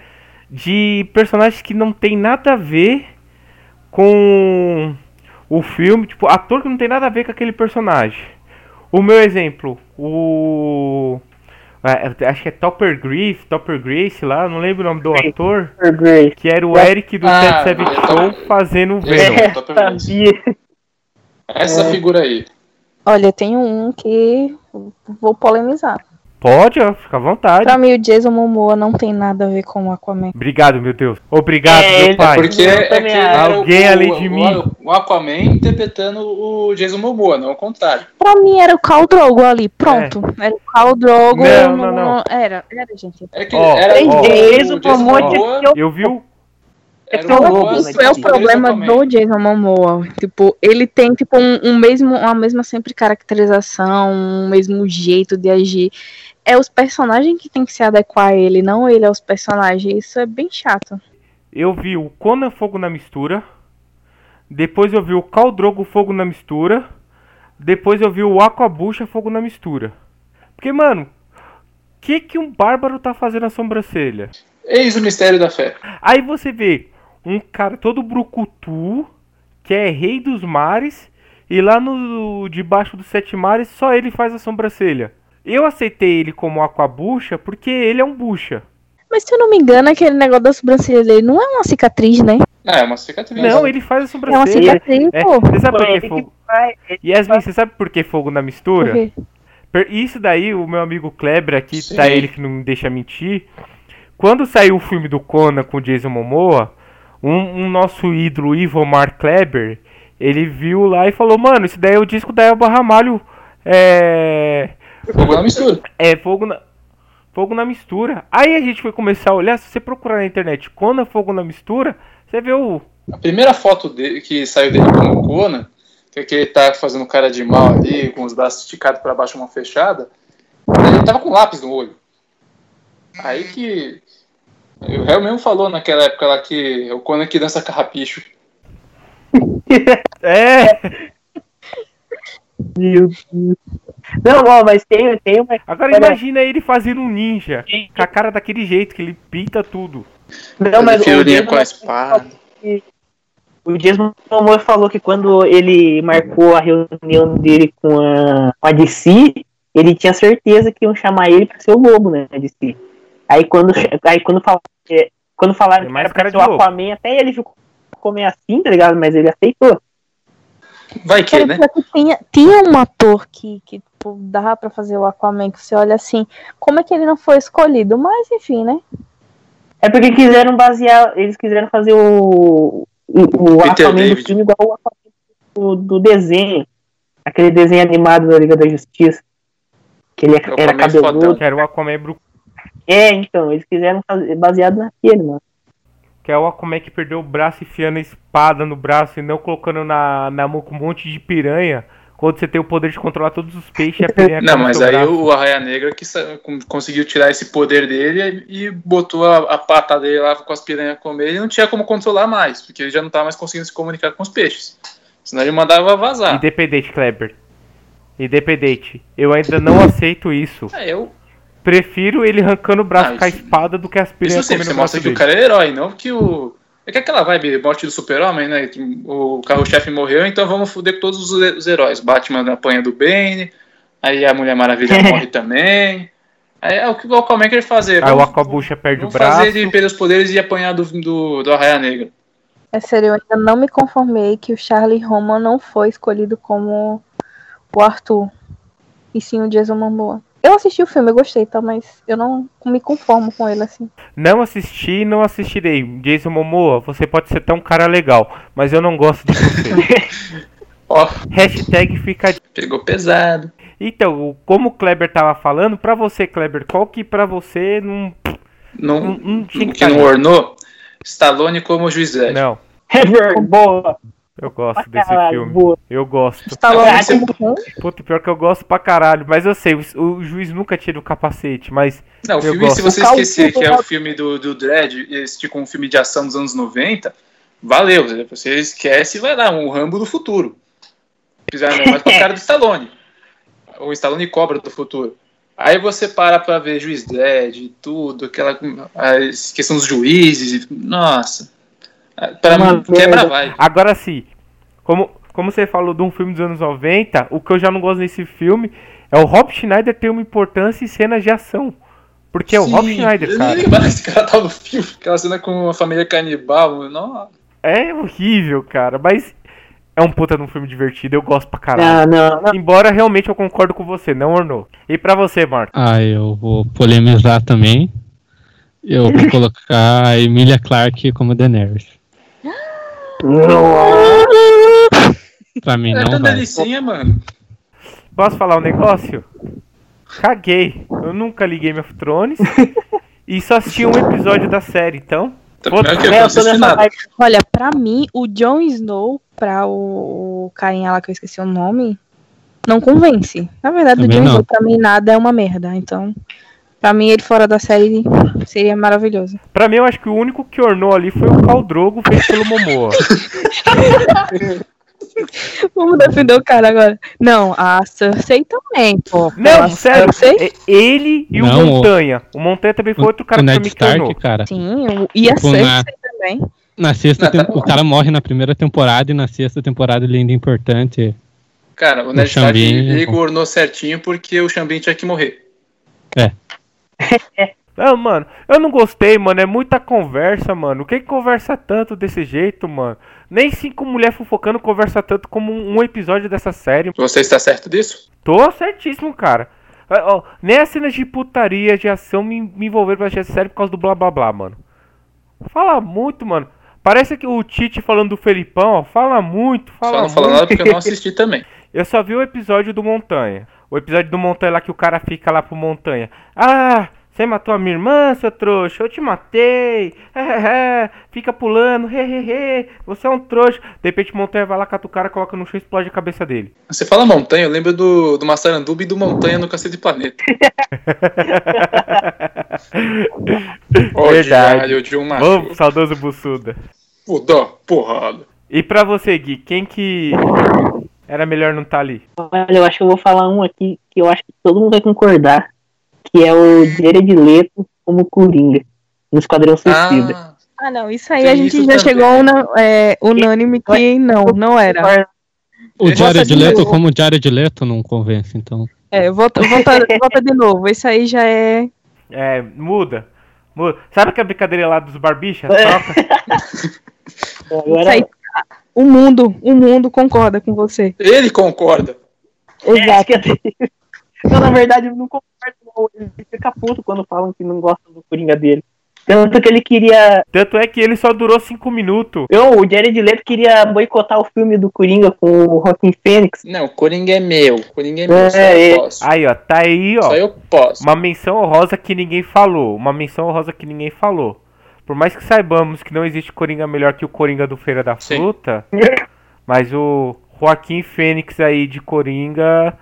De personagens que não tem nada a ver com o filme, tipo, ator que não tem nada a ver com aquele personagem. O meu exemplo, o. é, Acho que é Topper Griff, Topper Grace lá, não lembro o nome do ator. Grace. Que era o Eric do Ah, Ted Seven Show fazendo o Venom. é Grace. sabia. Essa figura aí. Olha, tem um que vou polemizar. Pode, ó, fica à vontade. Pra mim, o Jason Momoa não tem nada a ver com o Aquaman. Obrigado, meu Deus. Obrigado, É, meu pai. Porque é que Alguém o, além o- de o- mim. O Aquaman interpretando o Jason Momoa, não o contrário. Pra mim, era o Khal Drogo ali. Pronto. Era o Khal Drogo. Não, não, não. Era, era, gente. É que Ó, era ó. o Jason Jason Momoa Eu vi o. Era É tão o louco, Momoa, né? Isso é o problema do Jason Momoa. Tipo, ele tem tipo um, um mesmo, uma mesma sempre caracterização, um mesmo jeito de agir. É os personagens que tem que se adequar a ele, não ele aos personagens. Isso é bem chato. Eu vi o Conan Fogo na Mistura. Depois eu vi o Khal Drogo Fogo na Mistura. Depois eu vi o Aquabucha Fogo na Mistura. Porque, mano, o que que um bárbaro tá fazendo na sobrancelha? Eis o mistério da fé. Aí você vê um cara todo brucutu, que é rei dos mares, e lá no debaixo dos sete mares só ele faz a sobrancelha. Eu aceitei ele como aquabucha porque ele é um bucha. Mas se eu não me engano, aquele negócio da sobrancelha dele não é uma cicatriz, né? Ah, é uma cicatriz. Não, ele faz a É uma sobrancelha. cicatriz, É, pô. você sabe por que fogo? Yasmin, você sabe por que fogo na mistura? Por quê? Per- Isso daí, o meu amigo Kleber aqui, Sim. tá ele que não me deixa mentir. Quando saiu o filme do Conan com o Jason Momoa, um, um nosso ídolo, Ivomar Kleber, ele viu lá e falou, mano, esse daí é o disco da Elba Ramalho. É. Fogo na mistura. É fogo na. Fogo na mistura. Aí a gente foi começar a olhar, se você procurar na internet Conan Fogo na Mistura, você vê o. A primeira foto dele, que saiu dele como Conan, que é que ele tá fazendo cara de mal ali, com os braços esticados pra baixo, mão fechada, ele tava com lápis no olho. Aí que. O réu mesmo falou naquela época lá que é o Conan que dança carrapicho. É! Meu Deus. Não, ó, mas tem, tem uma. Agora imagina ele fazendo um ninja. Com a cara daquele jeito, que ele pinta tudo. Não, mas o com a espada. o Jason Momoa falou que quando ele marcou a reunião dele com a, com a DC, ele tinha certeza que iam chamar ele pra ser o lobo, né? A DC. Aí quando, aí quando, falaram, é, quando falaram que era pra ser o. Aquaman, até ele ficou meio assim, tá ligado? Mas ele aceitou. Vai que, né? que tinha, tinha um ator que, que tipo, dava pra fazer o Aquaman, que você olha assim, como é que ele não foi escolhido? Mas enfim, né? É porque quiseram basear, eles quiseram fazer o, o, o Peter Aquaman do David. filme igual o Aquaman do, do desenho. Aquele desenho animado da Liga da Justiça. Que ele O era cabeludo. era o Aquaman Bru... É, então, eles quiseram fazer baseado naquele, mano. Que é o Aquaman que perdeu o braço enfiando a espada no braço e não colocando na, na mão com um monte de piranha. Quando você tem o poder de controlar todos os peixes e a piranha Não, mas aí braço. o Arraia Negra que conseguiu tirar esse poder dele e botou a, a pata dele lá com as piranhas comer e não tinha como controlar mais, porque ele já não tava mais conseguindo se comunicar com os peixes. Senão ele mandava vazar. Independente, Kleber. Independente. Eu ainda não aceito isso. É, eu, Prefiro ele arrancando o braço Ah, com a isso- espada do que as isso piranhas comendo você mostra que o cara é herói, não que o. É que aquela vibe morte do super-homem, né? O carro-chefe morreu, então vamos foder com todos os, heróis. Batman apanha do Bane, aí a Mulher Maravilha morre também. Aí é o que o Aquaman quer fazer. Aí o Aquabucha perde o Vamos braço. fazer ele perder os poderes e apanhar do, do, do Arraia Negra. É sério, eu ainda não me conformei que o Charlie Roman não foi escolhido como o Arthur. E sim o Jason Momoa. Eu assisti o filme, eu gostei, tá? Mas eu não me conformo com ele assim. Não assisti não assistirei. Jason Momoa, você pode ser tão cara legal, mas eu não gosto de você. Ó, Hashtag fica. pegou pesado. Então, como o Kleber tava falando, pra você, Kleber, qual que pra você não. Não, Não- não tinha que que não ornou. Stallone como juiz velho. Não. É verdade, boa. Eu gosto Pra desse caralho, filme. boa. Eu gosto. Stallone como Khan? Puta, pior que eu gosto pra caralho. Mas eu sei, o, juiz nunca tira o capacete, mas. Não, o filme, gosto. se você esquecer que é do- o filme do, do Dredd, esse tipo um filme de ação dos anos 90, valeu. Você esquece e vai lá, um Rambo do futuro. Fizeram mais com a cara do Stallone. O Stallone cobra do futuro. Aí você para pra ver Juiz Dredd e tudo, aquela questão dos juízes. e- Nossa. Pra Uma mim, quebra merda. vai. Agora sim, como, como você falou de um filme dos anos 90, o que eu já não gosto nesse filme é o Rob Schneider ter uma importância em cenas de ação. Porque é o Rob Schneider, cara. Esse cara tá no filme, aquela cena com a família canibal. Nossa. É horrível, cara, mas é um puta de um filme divertido, eu gosto pra caralho. Não, não, não. Embora realmente eu concordo com você, não ornou. E pra você, Marco? Ah, eu vou polemizar também. Eu vou colocar a Emilia Clarke como Daenerys. Pra mim É não tão vai. delicinha, mano. Posso falar um negócio? Caguei. Eu nunca li Game of Thrones e só assisti um episódio da série, então. Tá É. Olha, pra mim, o Jon Snow, pra o, o carinha lá que eu esqueci o nome, não convence. Na verdade, Também o Jon. Snow, pra mim, nada é uma merda. Então, pra mim, ele fora da série seria maravilhoso. Pra mim, eu acho que o único que ornou ali foi o Khal Drogo feito pelo Momoa. Vamos defender o cara agora. Não, a Cersei também, pô. Não, A sério, Cersei? é ele e o Não, o- Montanha. O Montanha também foi outro cara o que Ned Stark, ornou. cara. Sim, o- e a Tipo, Cersei na- também. Na sexta tá tem- o cara morre na primeira temporada e na sexta temporada ele ainda é importante. Cara, o O Ned Stark ele ornou certinho porque o Xambin tinha que morrer. Não, mano, eu não gostei, mano. É muita conversa, mano. O que que conversa tanto desse jeito, mano? Nem cinco mulheres fofocando conversa tanto como um episódio dessa série. Você está certo disso? Tô certíssimo, cara. Ó, nem as cenas de putaria, de ação me, me envolveram pra assistir essa série por causa do blá blá blá, mano. Fala muito, mano. Parece que o Tite falando do Felipão, ó, fala muito, Só fala não fala muito. nada porque eu não assisti também. Eu só vi o episódio do Montanha. O episódio do Montanha lá que o cara fica lá pro Montanha. Ah, você matou a minha irmã, seu trouxa. Eu te matei. Fica pulando. Você é um trouxa. De repente o Montanha vai lá, cata o cara, coloca no chão e explode a cabeça dele. Você fala montanha, eu lembro do, do Massaranduba e do Montanha no Cacete Planeta. Verdade. de um. Vamos, saudoso Bussuda. Dar porrada. E pra você, Gui, quem que era melhor não estar ali? Olha, eu acho que eu vou falar um aqui que eu acho que todo mundo vai concordar. Que é o Jared Leto como Coringa. No Esquadrão Suicida. Ah, Ah, não, isso aí Tem a gente isso já também. chegou una, é, unânime que não, não era. O Jared Leto, novo. como o Jared Leto, não convence, então. É, volta, volta, volta de novo. Isso aí já é. É, muda. Muda. Sabe aquela brincadeira lá dos barbichas? É. Troca. Isso Agora, aí. O mundo, o mundo concorda com você. ele concorda. Exato. Não, na verdade, eu não concordo. não. Ele fica puto quando falam que não gostam do Coringa dele. Tanto que ele queria. Tanto é que ele só durou cinco minutos. Eu, o Jared Leto queria boicotar o filme do Coringa com o Joaquin Phoenix. Não, Coringa é meu. Coringa é meu. É, só eu é. posso. Aí, ó, tá aí, ó. Só eu posso. Uma menção honrosa que ninguém falou. Uma menção honrosa que ninguém falou. Por mais que saibamos que não existe Coringa melhor que o Coringa do Feira da Sim. Fruta, mas o Joaquim Fênix aí de Coringa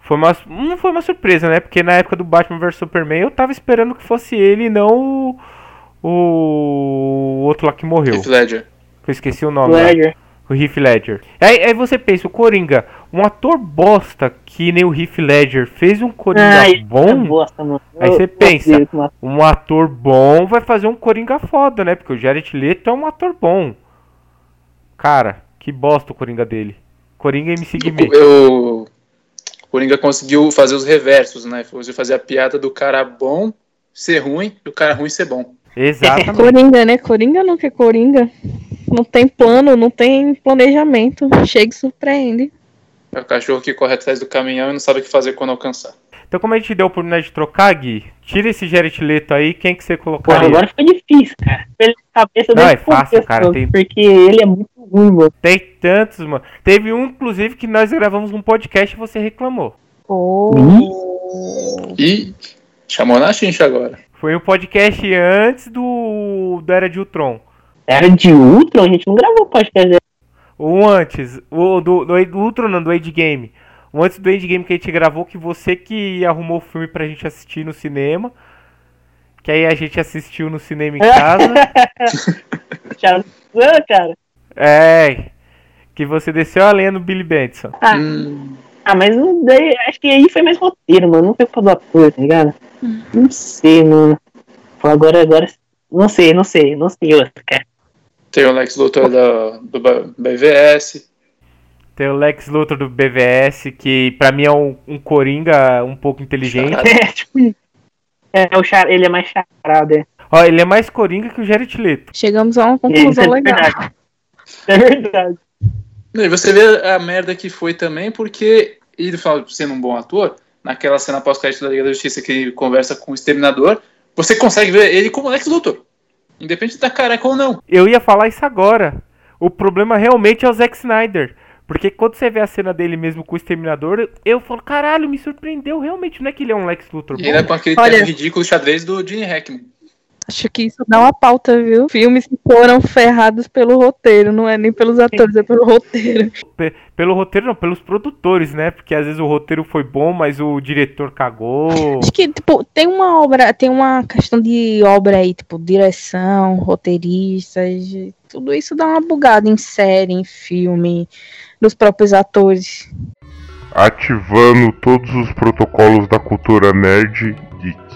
foi uma, não foi uma surpresa, né? Porque na época do Batman vs Superman eu tava esperando que fosse ele e não o, o outro lá que morreu. Heath Ledger. Eu esqueci o nome. lá. Ledger. O Heath Ledger. Aí, aí você pensa, o Coringa, um ator bosta que nem o Heath Ledger fez um Coringa Ah, ele é bom. bosta, mano. Aí você pensa. mano. um ator bom vai fazer um Coringa foda, né? Porque o Jared Leto é um ator bom. Cara, que bosta o Coringa dele. Coringa MC Guimê. Eu, o Coringa conseguiu fazer os reversos, né? Você fazer a piada do cara bom ser ruim e o cara ruim ser bom. Exatamente. Coringa, né? Coringa não quer Coringa. Não tem plano, não tem planejamento. Chega e surpreende. É o cachorro que corre atrás do caminhão e não sabe o que fazer quando alcançar. Então como a gente deu a oportunidade de trocar, Gui, tira esse Jared Leto aí, quem que você Pô, colocaria? agora fica difícil, cara. Pela cabeça Não, é fácil, cara, tem- Porque ele é muito ruim, mano. Tem tantos, mano. Teve um, inclusive, que nós gravamos um podcast e você reclamou. Oh. E chamou na chincha agora. Foi um podcast antes do, do Era de Ultron. Era de Ultron, a gente não gravou podcast dele. O antes, o do, do, do Ultron, não, do Age Game. O antes do Age Game que a gente gravou, que você que arrumou o filme pra gente assistir no cinema. Que aí a gente assistiu no cinema em casa. Cara. é. Que você desceu a lenha no Billy Batson. Ah, Hum, ah, mas não daí, acho que aí foi mais roteiro, mano. Não foi por causa do ator, tá ligado? Não sei, mano. Agora, agora. Não sei, não sei, não sei outro, cara. Tem o Lex Luthor da, do BVS. Tem o Lex Luthor do BVS, que pra mim é um, um coringa um pouco inteligente. É, tipo. isso. É, o char, ele é mais charado, é. Ó, ele é mais coringa que o Jared Leto. Chegamos a uma Isso conclusão é legal. verdade. É verdade. E você vê a merda que foi também, porque ele fala sendo um bom ator, naquela cena pós-crédito da Liga da Justiça que ele conversa com o Exterminador, você consegue ver ele como Lex Luthor. Independente da careca ou não. Eu ia falar isso agora. O problema realmente é o Zack Snyder. Porque quando você vê a cena dele mesmo com o Exterminador, eu falo, caralho, me surpreendeu realmente. Não é que ele é um Lex Luthor E bom. ainda com aquele Olha- ridículo xadrez do Gene Hackman. Acho que isso dá uma pauta, viu? Filmes que foram ferrados pelo roteiro, não é nem pelos atores, é pelo roteiro. Pe- Pelo roteiro, não, pelos produtores, né? Porque às vezes o roteiro foi bom, mas o diretor cagou. Acho que, tipo, tem uma obra, tem uma questão de obra aí, tipo, direção, roteiristas, tudo isso dá uma bugada em série, em filme, nos próprios atores. Ativando todos os protocolos da cultura nerd geek.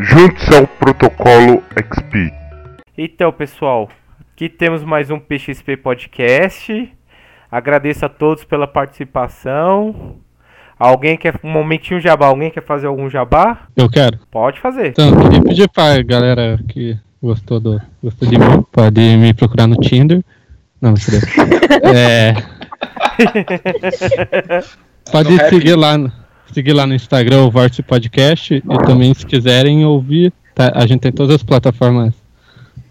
Junte-se ao protocolo XP. Então, pessoal, aqui temos mais um PXP Podcast. Agradeço a todos pela participação. Alguém quer um momentinho jabá? Alguém quer fazer algum jabá? Eu quero. Pode fazer. Então, eu queria pedir pra galera que gostou, do, gostou de mim, pode me procurar no Tinder. Não. É. Pode No Happn. seguir lá, no, seguir lá no Instagram, o Vórtice Podcast. E também, se quiserem ouvir, tá- a gente tem todas as plataformas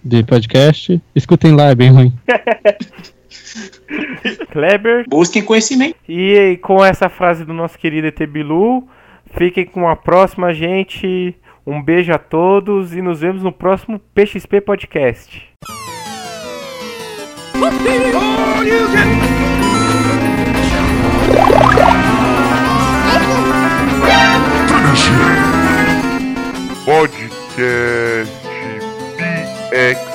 de podcast. Escutem lá, é bem ruim. Kleber. Busquem conhecimento. E com essa frase do nosso querido ET Bilu, fiquem com a próxima, gente. Um beijo a todos e nos vemos no próximo PXP Podcast. Podcast BX.